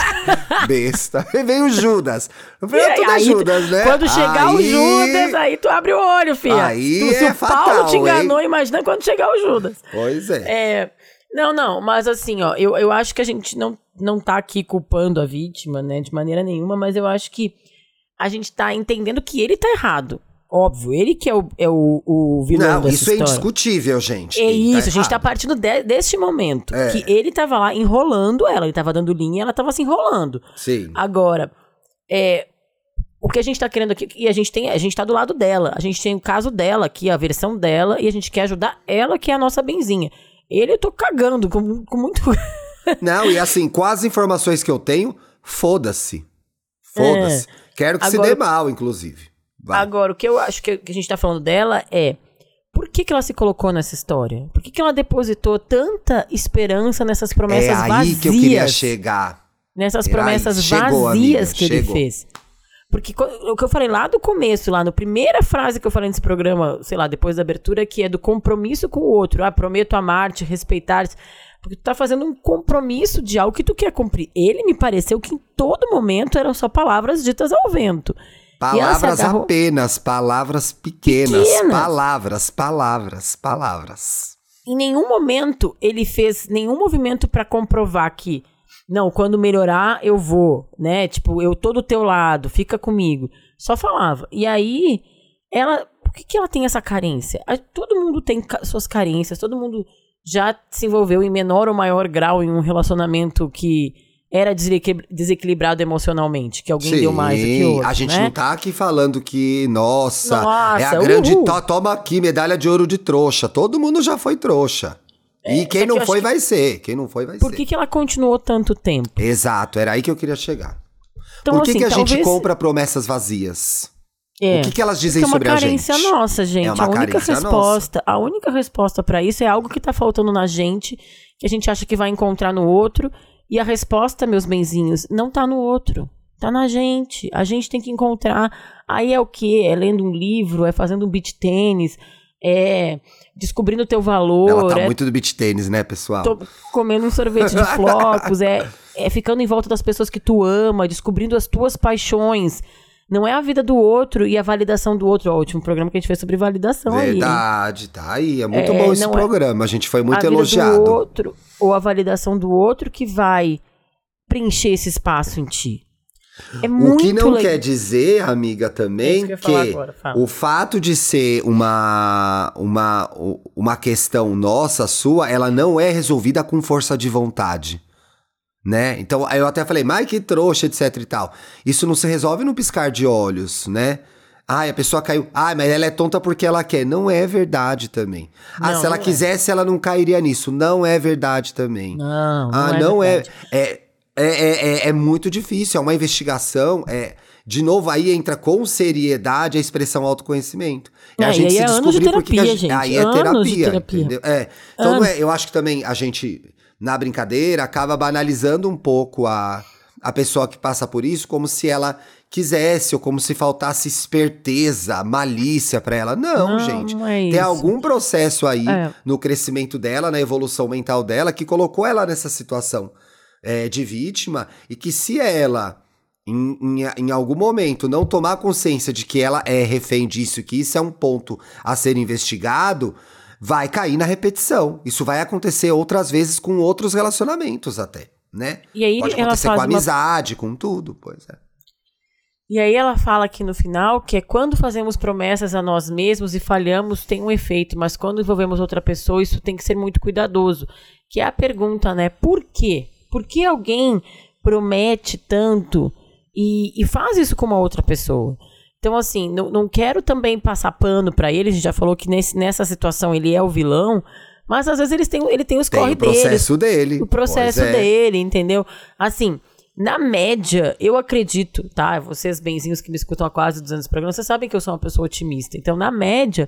Besta. E vem o Judas. Vem tudo aí, Judas, né? Quando chegar aí... o Judas, aí tu abre o olho, filha. Aí tu, é se o fatal, Paulo te enganou, hein? imagina quando chegar o Judas. Pois é. é. Não, não, mas assim, ó, eu, eu acho que a gente não, não tá aqui culpando a vítima, né, de maneira nenhuma, mas eu acho que a gente tá entendendo que ele tá errado. Óbvio, ele que é o, é o, o vilão Não, isso é indiscutível, gente. É ele tá isso, tá a gente tá partindo de, deste momento. É. Que ele tava lá enrolando ela, ele tava dando linha e ela tava se enrolando. Sim. Agora, é, o que a gente tá querendo aqui, e a gente tem, a gente tá do lado dela. A gente tem o caso dela aqui, a versão dela, e a gente quer ajudar ela, que é a nossa benzinha. Ele eu tô cagando com, com muito. Não, e assim, com as informações que eu tenho, foda-se. Foda-se. É. Quero que Agora, se dê mal, inclusive. Vai. Agora, o que eu acho que, a gente tá falando dela é. Por que, que ela se colocou nessa história? Por que, que ela depositou tanta esperança nessas promessas vazias? É aí vazias, que eu queria chegar. Nessas Era promessas aí. Chegou, vazias amiga, que chegou. ele fez. Porque o que eu falei lá do começo, lá na primeira frase que eu falei nesse programa, sei lá, depois da abertura, que é do compromisso com o outro. Ah, prometo amar-te, respeitar-te. Porque tu tá fazendo um compromisso de algo que tu quer cumprir. Ele me pareceu que em todo momento eram só palavras ditas ao vento. Palavras agarrou... apenas, palavras pequenas, pequenas, palavras, palavras, palavras. Em nenhum momento ele fez nenhum movimento para comprovar que não, quando melhorar eu vou, né? Tipo, eu tô do teu lado, fica comigo. Só falava. E aí, ela, por que, que ela tem essa carência? Todo mundo tem suas carências, todo mundo já se envolveu em menor ou maior grau em um relacionamento que era desequilibrado emocionalmente, que alguém Sim, deu mais do que outro. A gente né? não tá aqui falando que, nossa, nossa é a grande. To, toma aqui, medalha de ouro de trouxa. Todo mundo já foi trouxa. É, e quem não foi, que... vai ser. Quem não foi, vai Por ser. Por que, que ela continuou tanto tempo? Exato, era aí que eu queria chegar. Então, Por que, assim, que a talvez... gente compra promessas vazias? É, o que, que elas dizem sobre a gente? É uma carência nossa, gente. É uma a única resposta, nossa. a única resposta para isso é algo que tá faltando na gente, que a gente acha que vai encontrar no outro e a resposta, meus benzinhos, não tá no outro. Tá na gente. A gente tem que encontrar. Aí é o quê? É lendo um livro, é fazendo um beat tênis, é descobrindo o teu valor. Ela tá é muito do beat tênis, né, pessoal? tô comendo um sorvete de flocos, é, é ficando em volta das pessoas que tu ama, descobrindo as tuas paixões. Não é a vida do outro e a validação do outro. Ó, o último programa que a gente fez sobre validação aí. hein? Verdade, tá aí. É muito É, bom esse é- programa. A gente foi muito a vida elogiado. do outro ou a validação do outro que vai preencher esse espaço em ti. É O muito que não legal. quer dizer, amiga, É também, isso que que agora, o fato de ser uma, uma, uma questão nossa, sua, ela não é resolvida com força de vontade. Né? Então, eu até falei, mas que trouxa, etc e tal. Isso não se resolve no piscar de olhos, né? Ai, a pessoa caiu. Ai, mas ela é tonta porque ela quer. Não é verdade também. ah, Não, se ela é. quisesse, ela não cairia nisso. Não é verdade também. Não, não Ah, é não é, verdade. é, é, é, é, é muito difícil, é uma investigação. É, de novo, aí entra com seriedade a expressão autoconhecimento. É É, a gente aí se é de descobrir por que que a terapia, gente. Aí é terapia. terapia. entendeu? É. Então, é, eu acho que também a gente, na brincadeira, acaba banalizando um pouco a, a pessoa que passa por isso, como se ela quisesse, ou como se faltasse esperteza, malícia pra ela. Não, Não, gente. não é Tem isso. algum processo aí É. no crescimento dela, na evolução mental dela, que colocou ela nessa situação é, de vítima e que se ela, em, em, em algum momento, não tomar consciência de que ela é refém disso, que isso é um ponto a ser investigado, vai cair na repetição. Isso vai acontecer outras vezes com outros relacionamentos até, né? E aí Pode ela acontecer faz com uma amizade, com tudo, pois é. E aí ela fala aqui no final que é quando fazemos promessas a nós mesmos e falhamos tem um efeito, mas quando envolvemos outra pessoa isso tem que ser muito cuidadoso. Que é a pergunta, né? Por quê? Por que alguém promete tanto e, e faz isso com uma outra pessoa? Então, assim, não, não quero também passar pano pra ele. A gente já falou que nesse, nessa situação ele é o vilão, mas às vezes eles têm, ele tem os Tem corre o processo dele. o processo é. dele, entendeu? Assim, na média, eu acredito, tá? Vocês benzinhos que me escutam há quase 200 programas, vocês sabem que eu sou uma pessoa otimista. Então, na média,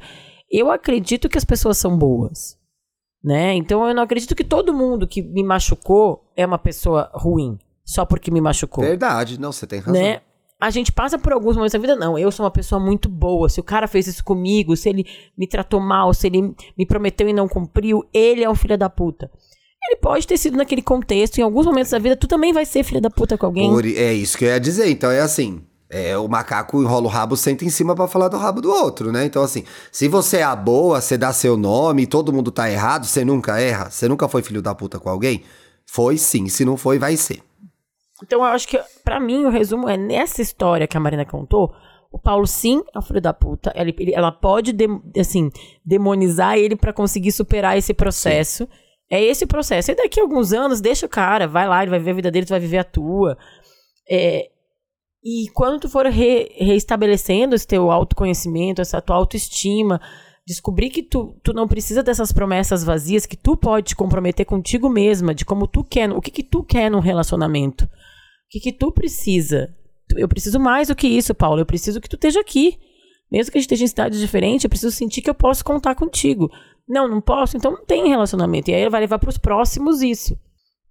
eu acredito que as pessoas são boas, né? Então, eu não acredito que todo mundo que me machucou é uma pessoa ruim, só porque me machucou, Verdade, não, você tem razão. né? A gente passa por alguns momentos da vida, não, eu sou uma pessoa muito boa. Se o cara fez isso comigo, se ele me tratou mal, se ele me prometeu e não cumpriu, ele é um filho da puta. Ele pode ter sido naquele contexto, em alguns momentos da vida, tu também vai ser filho da puta com alguém. Por- é isso que eu ia dizer. Então é assim. É, o macaco enrola o rabo, senta em cima pra falar do rabo do outro, né? Então, assim, se você é a boa, você dá seu nome e todo mundo tá errado, você nunca erra, você nunca foi filho da puta com alguém? Foi sim, se não foi, vai ser. Então eu acho que, pra mim, o resumo é nessa história que a Marina contou. O Paulo, sim, é um filho da puta. Ela, ele- ela pode, dem- assim, demonizar ele pra conseguir superar esse processo. É esse processo. E daqui a alguns anos, deixa o cara, vai lá, ele vai viver a vida dele, tu vai viver a tua. É, e quando tu for re- reestabelecendo esse teu autoconhecimento, essa tua autoestima, descobrir que tu, tu não precisa dessas promessas vazias, que tu pode te comprometer contigo mesma, de como tu quer, o que que tu quer num relacionamento. O que que tu precisa. Eu preciso mais do que isso, Paulo. Eu preciso que tu esteja aqui. Mesmo que a gente esteja em cidades diferentes, eu preciso sentir que eu posso contar contigo. Não, não posso, então não tem relacionamento. E aí vai levar pros próximos isso.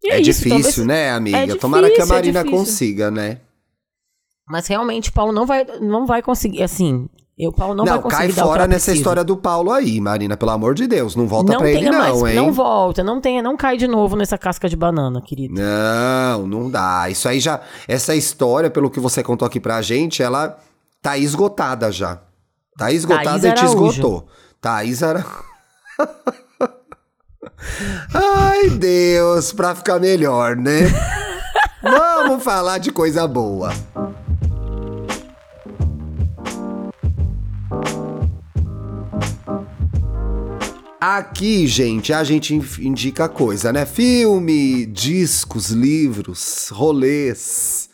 E É, isso, difícil, talvez- né, amiga? É Tomara que a difícil, é Marina difícil. consiga, né? Mas realmente o Paulo não vai, não vai conseguir, assim, eu, Paulo não, Não, vai conseguir cai fora nessa história do Paulo aí, Marina, pelo amor de Deus. Não volta não pra ele, não, mais, hein? não volta, não tenha, não cai de novo nessa casca de banana, querido. Não, não dá. Isso aí já. Essa história, pelo que você contou aqui pra gente, ela tá esgotada já. Tá esgotada Thaís e te Araújo. esgotou. Thaís Ara... Ai, Deus, pra ficar melhor, né? Vamos falar de coisa boa. Aqui, gente, a gente indica coisa, né? Filme, discos, livros, rolês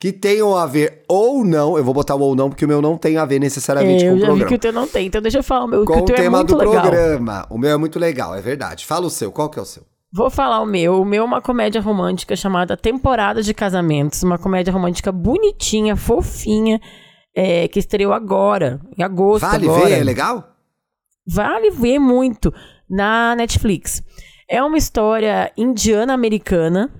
que tenham a ver ou não. Eu vou botar o ou não porque o meu não tem a ver necessariamente É, com eu o já vi programa. que o teu não tem, então deixa eu falar o meu, Com o teu é tema muito do legal. programa. O meu é muito legal, é verdade. Fala o seu, qual que é o seu? Vou falar o meu. O meu é uma comédia romântica chamada Temporada de Casamentos. Uma comédia romântica bonitinha, fofinha, é, que estreou agora, em agosto Vale agora. ver, é legal? Vale ver muito na Netflix. É uma história indiana-americana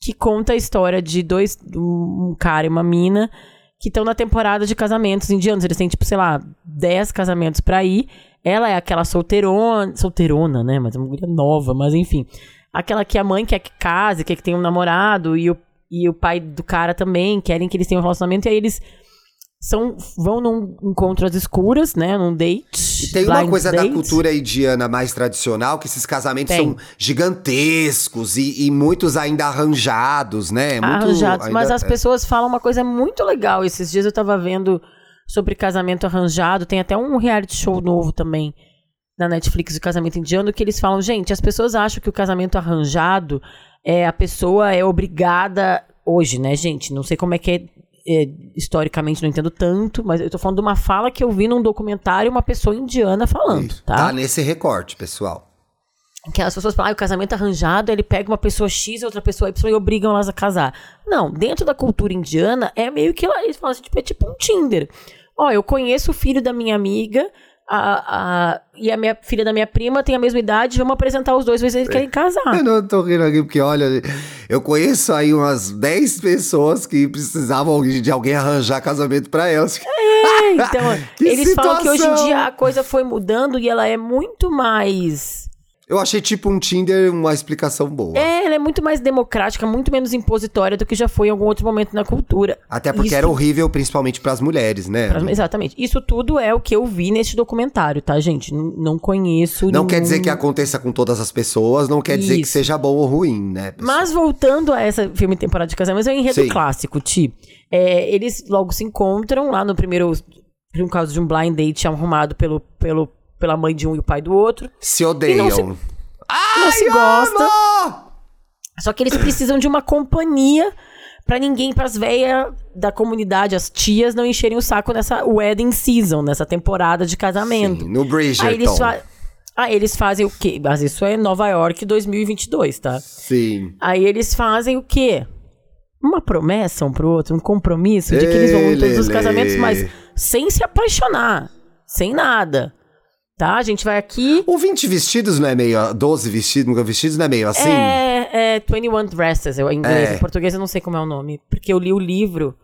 que conta a história de dois, um cara e uma mina que estão na temporada de casamentos indianos. Eles têm, tipo, sei lá, 10 casamentos pra ir. Ela é aquela solteirona, solteirona, né? Mas é uma mulher nova, mas enfim. Aquela que a mãe quer que case, quer que tenha um namorado, e o, e o pai do cara também querem que eles tenham um relacionamento, e aí eles são, vão num encontro às escuras, né? Num date. E tem uma coisa da date. cultura indiana mais tradicional, que esses casamentos Tem. são gigantescos e, e muitos ainda arranjados, né? Muito, arranjados. ainda- Mas as é. pessoas falam uma coisa muito legal. Esses dias eu tava vendo sobre casamento arranjado. Tem até um reality show novo também na Netflix de casamento indiano que eles falam, gente, as pessoas acham que o casamento arranjado é a pessoa é obrigada hoje, né, gente? Não sei como é que é, é, historicamente, não entendo tanto, mas eu tô falando de uma fala que eu vi num documentário uma pessoa indiana falando, Isso. tá? Tá nesse recorte, pessoal. Que as pessoas falam, ah, o casamento arranjado, ele pega uma pessoa X e outra pessoa Y e obrigam elas a casar. Não, dentro da cultura indiana, é meio que lá, eles falam assim, tipo, é tipo um Tinder. Ó, eu conheço o filho da minha amiga, a, a, e a minha filha da minha prima tem a mesma idade, vamos apresentar os dois, se eles querem casar. Eu não tô rindo aqui porque, olha, eu conheço aí umas 10 pessoas que precisavam de alguém arranjar casamento pra elas. É, então, eles falam que hoje em situação! dia a coisa foi mudando e ela é muito mais... Eu achei tipo um Tinder uma explicação boa. É, ela é muito mais democrática, muito menos impositória do que já foi em algum outro momento na cultura. Até porque Isso era horrível, principalmente pras mulheres, né? Pra- Exatamente. Isso tudo é o que eu vi neste documentário, tá, gente? N- não conheço. Não nenhum- quer dizer que aconteça com todas as pessoas, não quer dizer que Isso. seja bom ou ruim, né? pessoal? Mas voltando a essa filme Temporada de Casamento, é um enredo Sim. clássico, Ti. É, eles logo se encontram lá no primeiro. No caso de um blind date arrumado pelo, pelo, pela mãe de um e o pai do outro. Se odeiam. não se- não se gosta. amo! Só que eles precisam de uma companhia pra ninguém, pras velhas da comunidade, as tias, não encherem o saco nessa wedding season, nessa temporada de casamento. Sim, no Bridgerton. Aí eles, fa ah, eles fazem o quê? Mas isso é Nova York 2022, tá? Sim. Aí eles fazem o quê? Uma promessa um pro outro, um compromisso de que eles vão em todos os casamentos, mas sem se apaixonar, sem nada. Tá? A gente vai aqui. O 20 vestidos não é meio. 12 vestidos, nunca vestidos não é meio assim? É, é 21 Dresses, eu, em inglês. É. Em português eu não sei como é o nome, porque eu li o livro.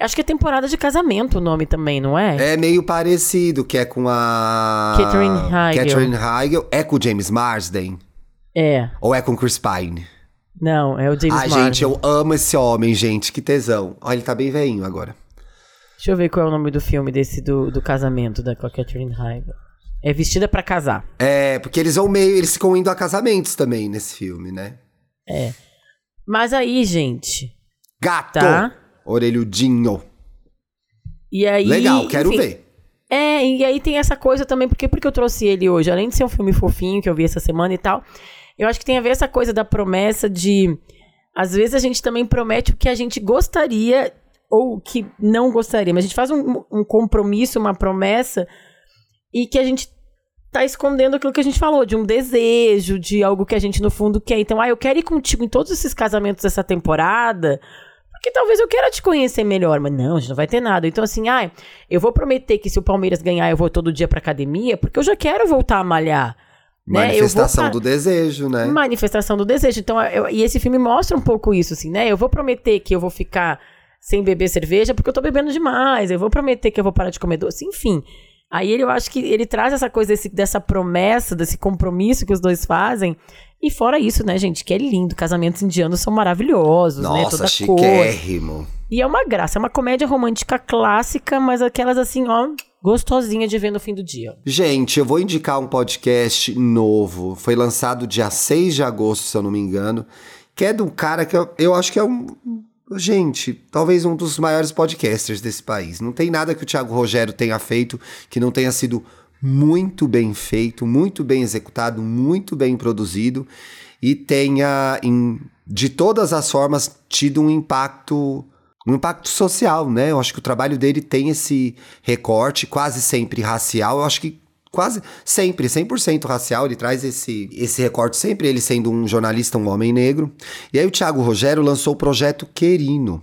Acho que é temporada de casamento o nome também, não é? É meio parecido, que é com a. Catherine Heigl. Catherine Heigl. É com o James Marsden? É. Ou é com o Chris Pine? Não, é o James Ai, Marsden. gente, eu amo esse homem, gente. Que tesão. Olha, ele tá bem veinho agora. Deixa eu ver qual é o nome do filme desse do, do casamento da com a Catherine Heigl. É Vestida pra Casar. É, porque eles vão meio. Eles ficam indo a casamentos também nesse filme, né? Mas aí, gente. Gato! Tá. Orelhudinho. E aí. Legal, quero enfim, ver. É, e aí tem essa coisa também, porque, porque eu trouxe ele hoje, além de ser um filme fofinho que eu vi essa semana e tal, eu acho que tem a ver essa coisa da promessa de. Às vezes a gente também promete o que a gente gostaria ou que não gostaria, mas a gente faz um, um compromisso, uma promessa, e que a gente tá escondendo aquilo que a gente falou, de um desejo, de algo que a gente no fundo quer. Então, ah, eu quero ir contigo em todos esses casamentos dessa temporada, porque talvez eu queira te conhecer melhor, mas não, a gente não vai ter nada. Então, assim, ah, eu vou prometer que se o Palmeiras ganhar, eu vou todo dia pra academia, porque eu já quero voltar a malhar. Né? Eu vou Manifestação pa- do desejo, né? manifestação do desejo. Então, eu- e esse filme mostra um pouco isso, assim, né? Eu vou prometer que eu vou ficar sem beber cerveja porque eu tô bebendo demais. Eu vou prometer que eu vou parar de comer doce. Enfim. Aí ele, eu acho que ele traz essa coisa desse- dessa promessa, desse compromisso que os dois fazem. E fora isso, né, gente, que é lindo. Casamentos indianos são maravilhosos, né? Nossa, Toda cor. chiquérrimo. E é uma graça, é uma comédia romântica clássica, mas aquelas assim, ó, gostosinha de ver no fim do dia. Gente, eu vou indicar um podcast novo. Foi lançado dia 6 de agosto, se eu não me engano. Que é de um cara que eu, eu acho que é um. Gente, talvez um dos maiores podcasters desse país. Não tem nada que o Thiago Rogério tenha feito que não tenha sido muito bem feito, muito bem executado, muito bem produzido e tenha, em- de todas as formas, tido um impacto um impacto social, né? Eu acho que o trabalho dele tem esse recorte, quase sempre racial. Eu acho que quase sempre, 100% racial, ele traz esse, esse recorte sempre, ele sendo um jornalista, um homem negro. E aí o Thiago Rogério lançou o projeto Querino.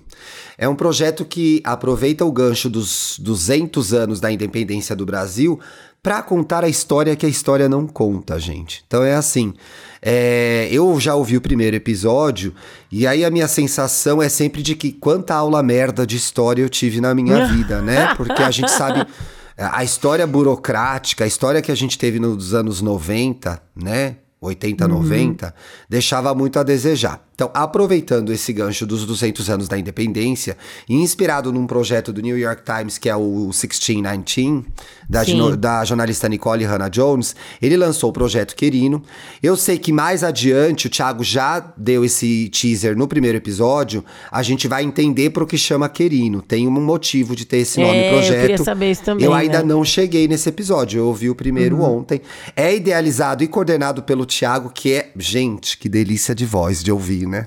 É um projeto que aproveita o gancho dos 200 anos da independência do Brasil para contar a história que a história não conta, gente. Então é assim. É, eu já ouvi o primeiro episódio e aí a minha sensação é sempre de que quanta aula merda de história eu tive na minha vida, né? Porque a gente sabe a história burocrática, a história que a gente teve nos anos 90, né? 80, uhum. 90, deixava muito a desejar. Então, aproveitando esse gancho dos 200 anos da independência inspirado num projeto do New York Times, que é o 1619, da, da jornalista Nicole Hannah Jones, ele lançou o projeto Querino. Eu sei que mais adiante, o Thiago já deu esse teaser no primeiro episódio, a gente vai entender para o que chama Querino. Tem um motivo de ter esse nome é, projeto. Eu queria saber isso também. Eu ainda né? não cheguei nesse episódio, eu ouvi o primeiro uhum. ontem. É idealizado e coordenado pelo Thiago, que é, gente, que delícia de voz de ouvir, né?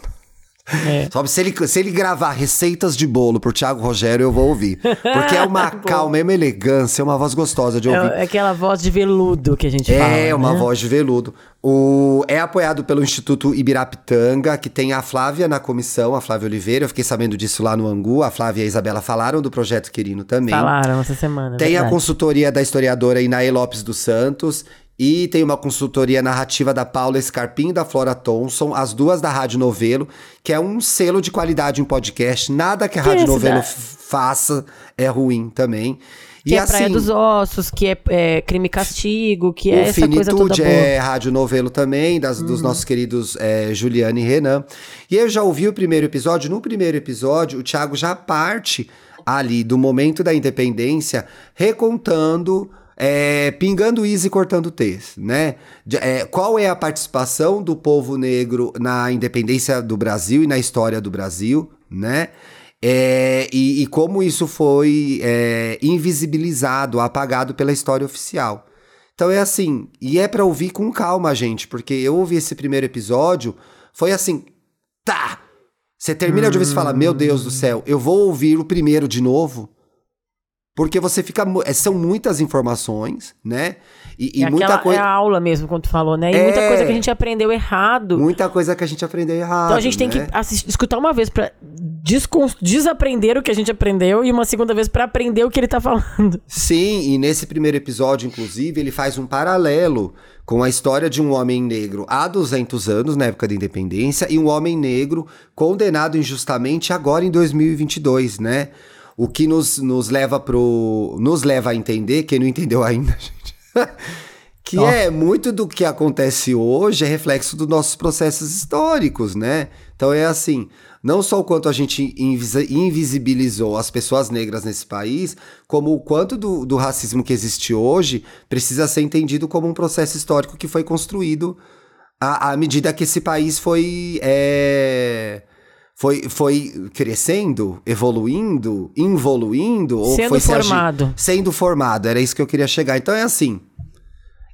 É. Sabe, se ele, se ele gravar receitas de bolo pro Thiago Rogério, eu vou ouvir. Porque é uma calma, é uma elegância, é uma voz gostosa de ouvir. É, aquela voz de veludo que a gente é, fala. É, uma né? voz de veludo. O, é apoiado pelo Instituto Ibirapitanga, que tem a Flávia na comissão, a Flávia Oliveira. Eu fiquei sabendo disso lá no Angu. A Flávia e a Isabela falaram do projeto Querino também. Falaram essa semana. Tem verdade. a consultoria da historiadora Inaê Lopes dos Santos e tem uma consultoria narrativa da Paula Scarpim e da Flora Thompson, as duas da Rádio Novelo, que é um selo de qualidade em podcast. Nada que a que Rádio Novelo faça é ruim também. Que e é assim, Praia dos Ossos, que é, é Crime e Castigo, que é essa coisa toda boa. é Rádio Novelo também, das, uhum. dos nossos queridos é, Juliane e Renan. E eu já ouvi o primeiro episódio. No primeiro episódio, o Thiago já parte ali do momento da independência, recontando é, pingando is e cortando t's, né? É, qual é a participação do povo negro na independência do Brasil e na história do Brasil, né? É, e, e, como isso foi é, invisibilizado, apagado pela história oficial. Então é assim, e é para ouvir com calma, gente, porque eu ouvi esse primeiro episódio, foi assim, tá! Você termina de ouvir e fala, meu Deus do céu, eu vou ouvir o primeiro de novo, porque você fica. É, são muitas informações, né? E, e é muita coisa. É a aula mesmo, quando tu falou, né? E é... muita coisa que a gente aprendeu errado. Muita coisa que a gente aprendeu errado. Então a gente tem né? que assistir, escutar uma vez pra desaprender o que a gente aprendeu e uma segunda vez para aprender o que ele tá falando. Sim, e nesse primeiro episódio, inclusive, ele faz um paralelo com a história de um homem negro há 200 anos, na época da independência, e um homem negro condenado injustamente agora em 2022, né? O que nos, nos leva pro. Nos leva a entender, quem não entendeu ainda, gente. que oh. é muito do que acontece hoje é reflexo dos nossos processos históricos, né? Então é assim, não só o quanto a gente invisibilizou as pessoas negras nesse país, como o quanto do, do racismo que existe hoje precisa ser entendido como um processo histórico que foi construído à, à medida que esse país foi. É foi, foi crescendo, evoluindo, involuindo? Ou sendo foi formado. Se sendo formado, era isso que eu queria chegar. Então é assim,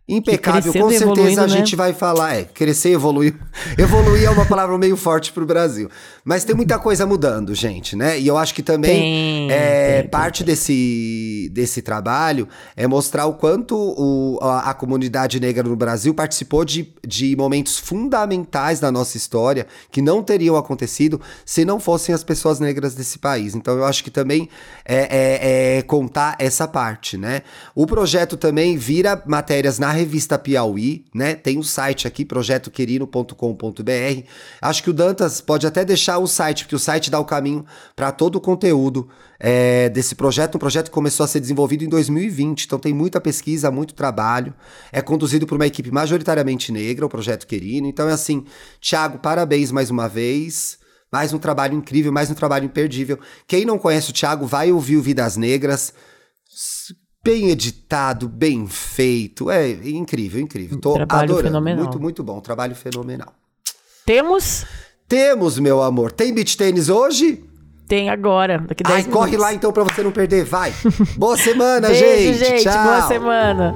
impecável, com certeza a né? gente vai falar, é, crescer, evoluir. evoluir é uma palavra meio forte pro Brasil. Mas tem muita coisa mudando, gente, né? E eu acho que também tem, é, tem, parte tem. Desse, desse trabalho é mostrar o quanto o, a, a, comunidade negra no Brasil participou de, de momentos fundamentais da nossa história que não teriam acontecido se não fossem as pessoas negras desse país. Então eu acho que também é, é, é contar essa parte, né? O projeto também vira matérias na revista Piauí, né? Tem um site aqui, projetoquerino.com.br. Acho que o Dantas pode até deixar o site, porque o site dá o caminho para todo o conteúdo é, desse projeto. Um projeto que começou a ser desenvolvido em 2020, então tem muita pesquisa, muito trabalho. É conduzido por uma equipe majoritariamente negra, o Projeto Querino. Então é assim, Thiago, parabéns mais uma vez. Mais um trabalho incrível, mais um trabalho imperdível. Quem não conhece o Thiago, vai ouvir o Vidas Negras bem editado, bem feito. É incrível, incrível. Tô trabalho adorando. Fenomenal. Muito, muito bom. Trabalho fenomenal. Temos? Temos, meu amor. Tem beat tênis hoje? Tem agora, daqui 10 Ai, minutos. corre lá então pra você não perder. Vai. Boa semana, Beijo, gente. gente. Tchau. Boa semana.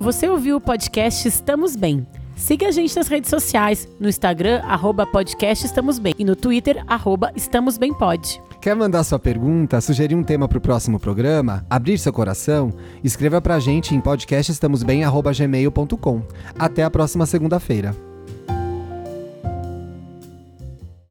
Você ouviu o podcast Estamos Bem. Siga a gente nas redes sociais, no Instagram, arroba podcast Estamos Bem, e no Twitter, arroba Estamos Bem Pod. Quer mandar sua pergunta, sugerir um tema para o próximo programa, abrir seu coração? Escreva pra gente em podcastestamosbem@gmail.com. Até a próxima segunda-feira.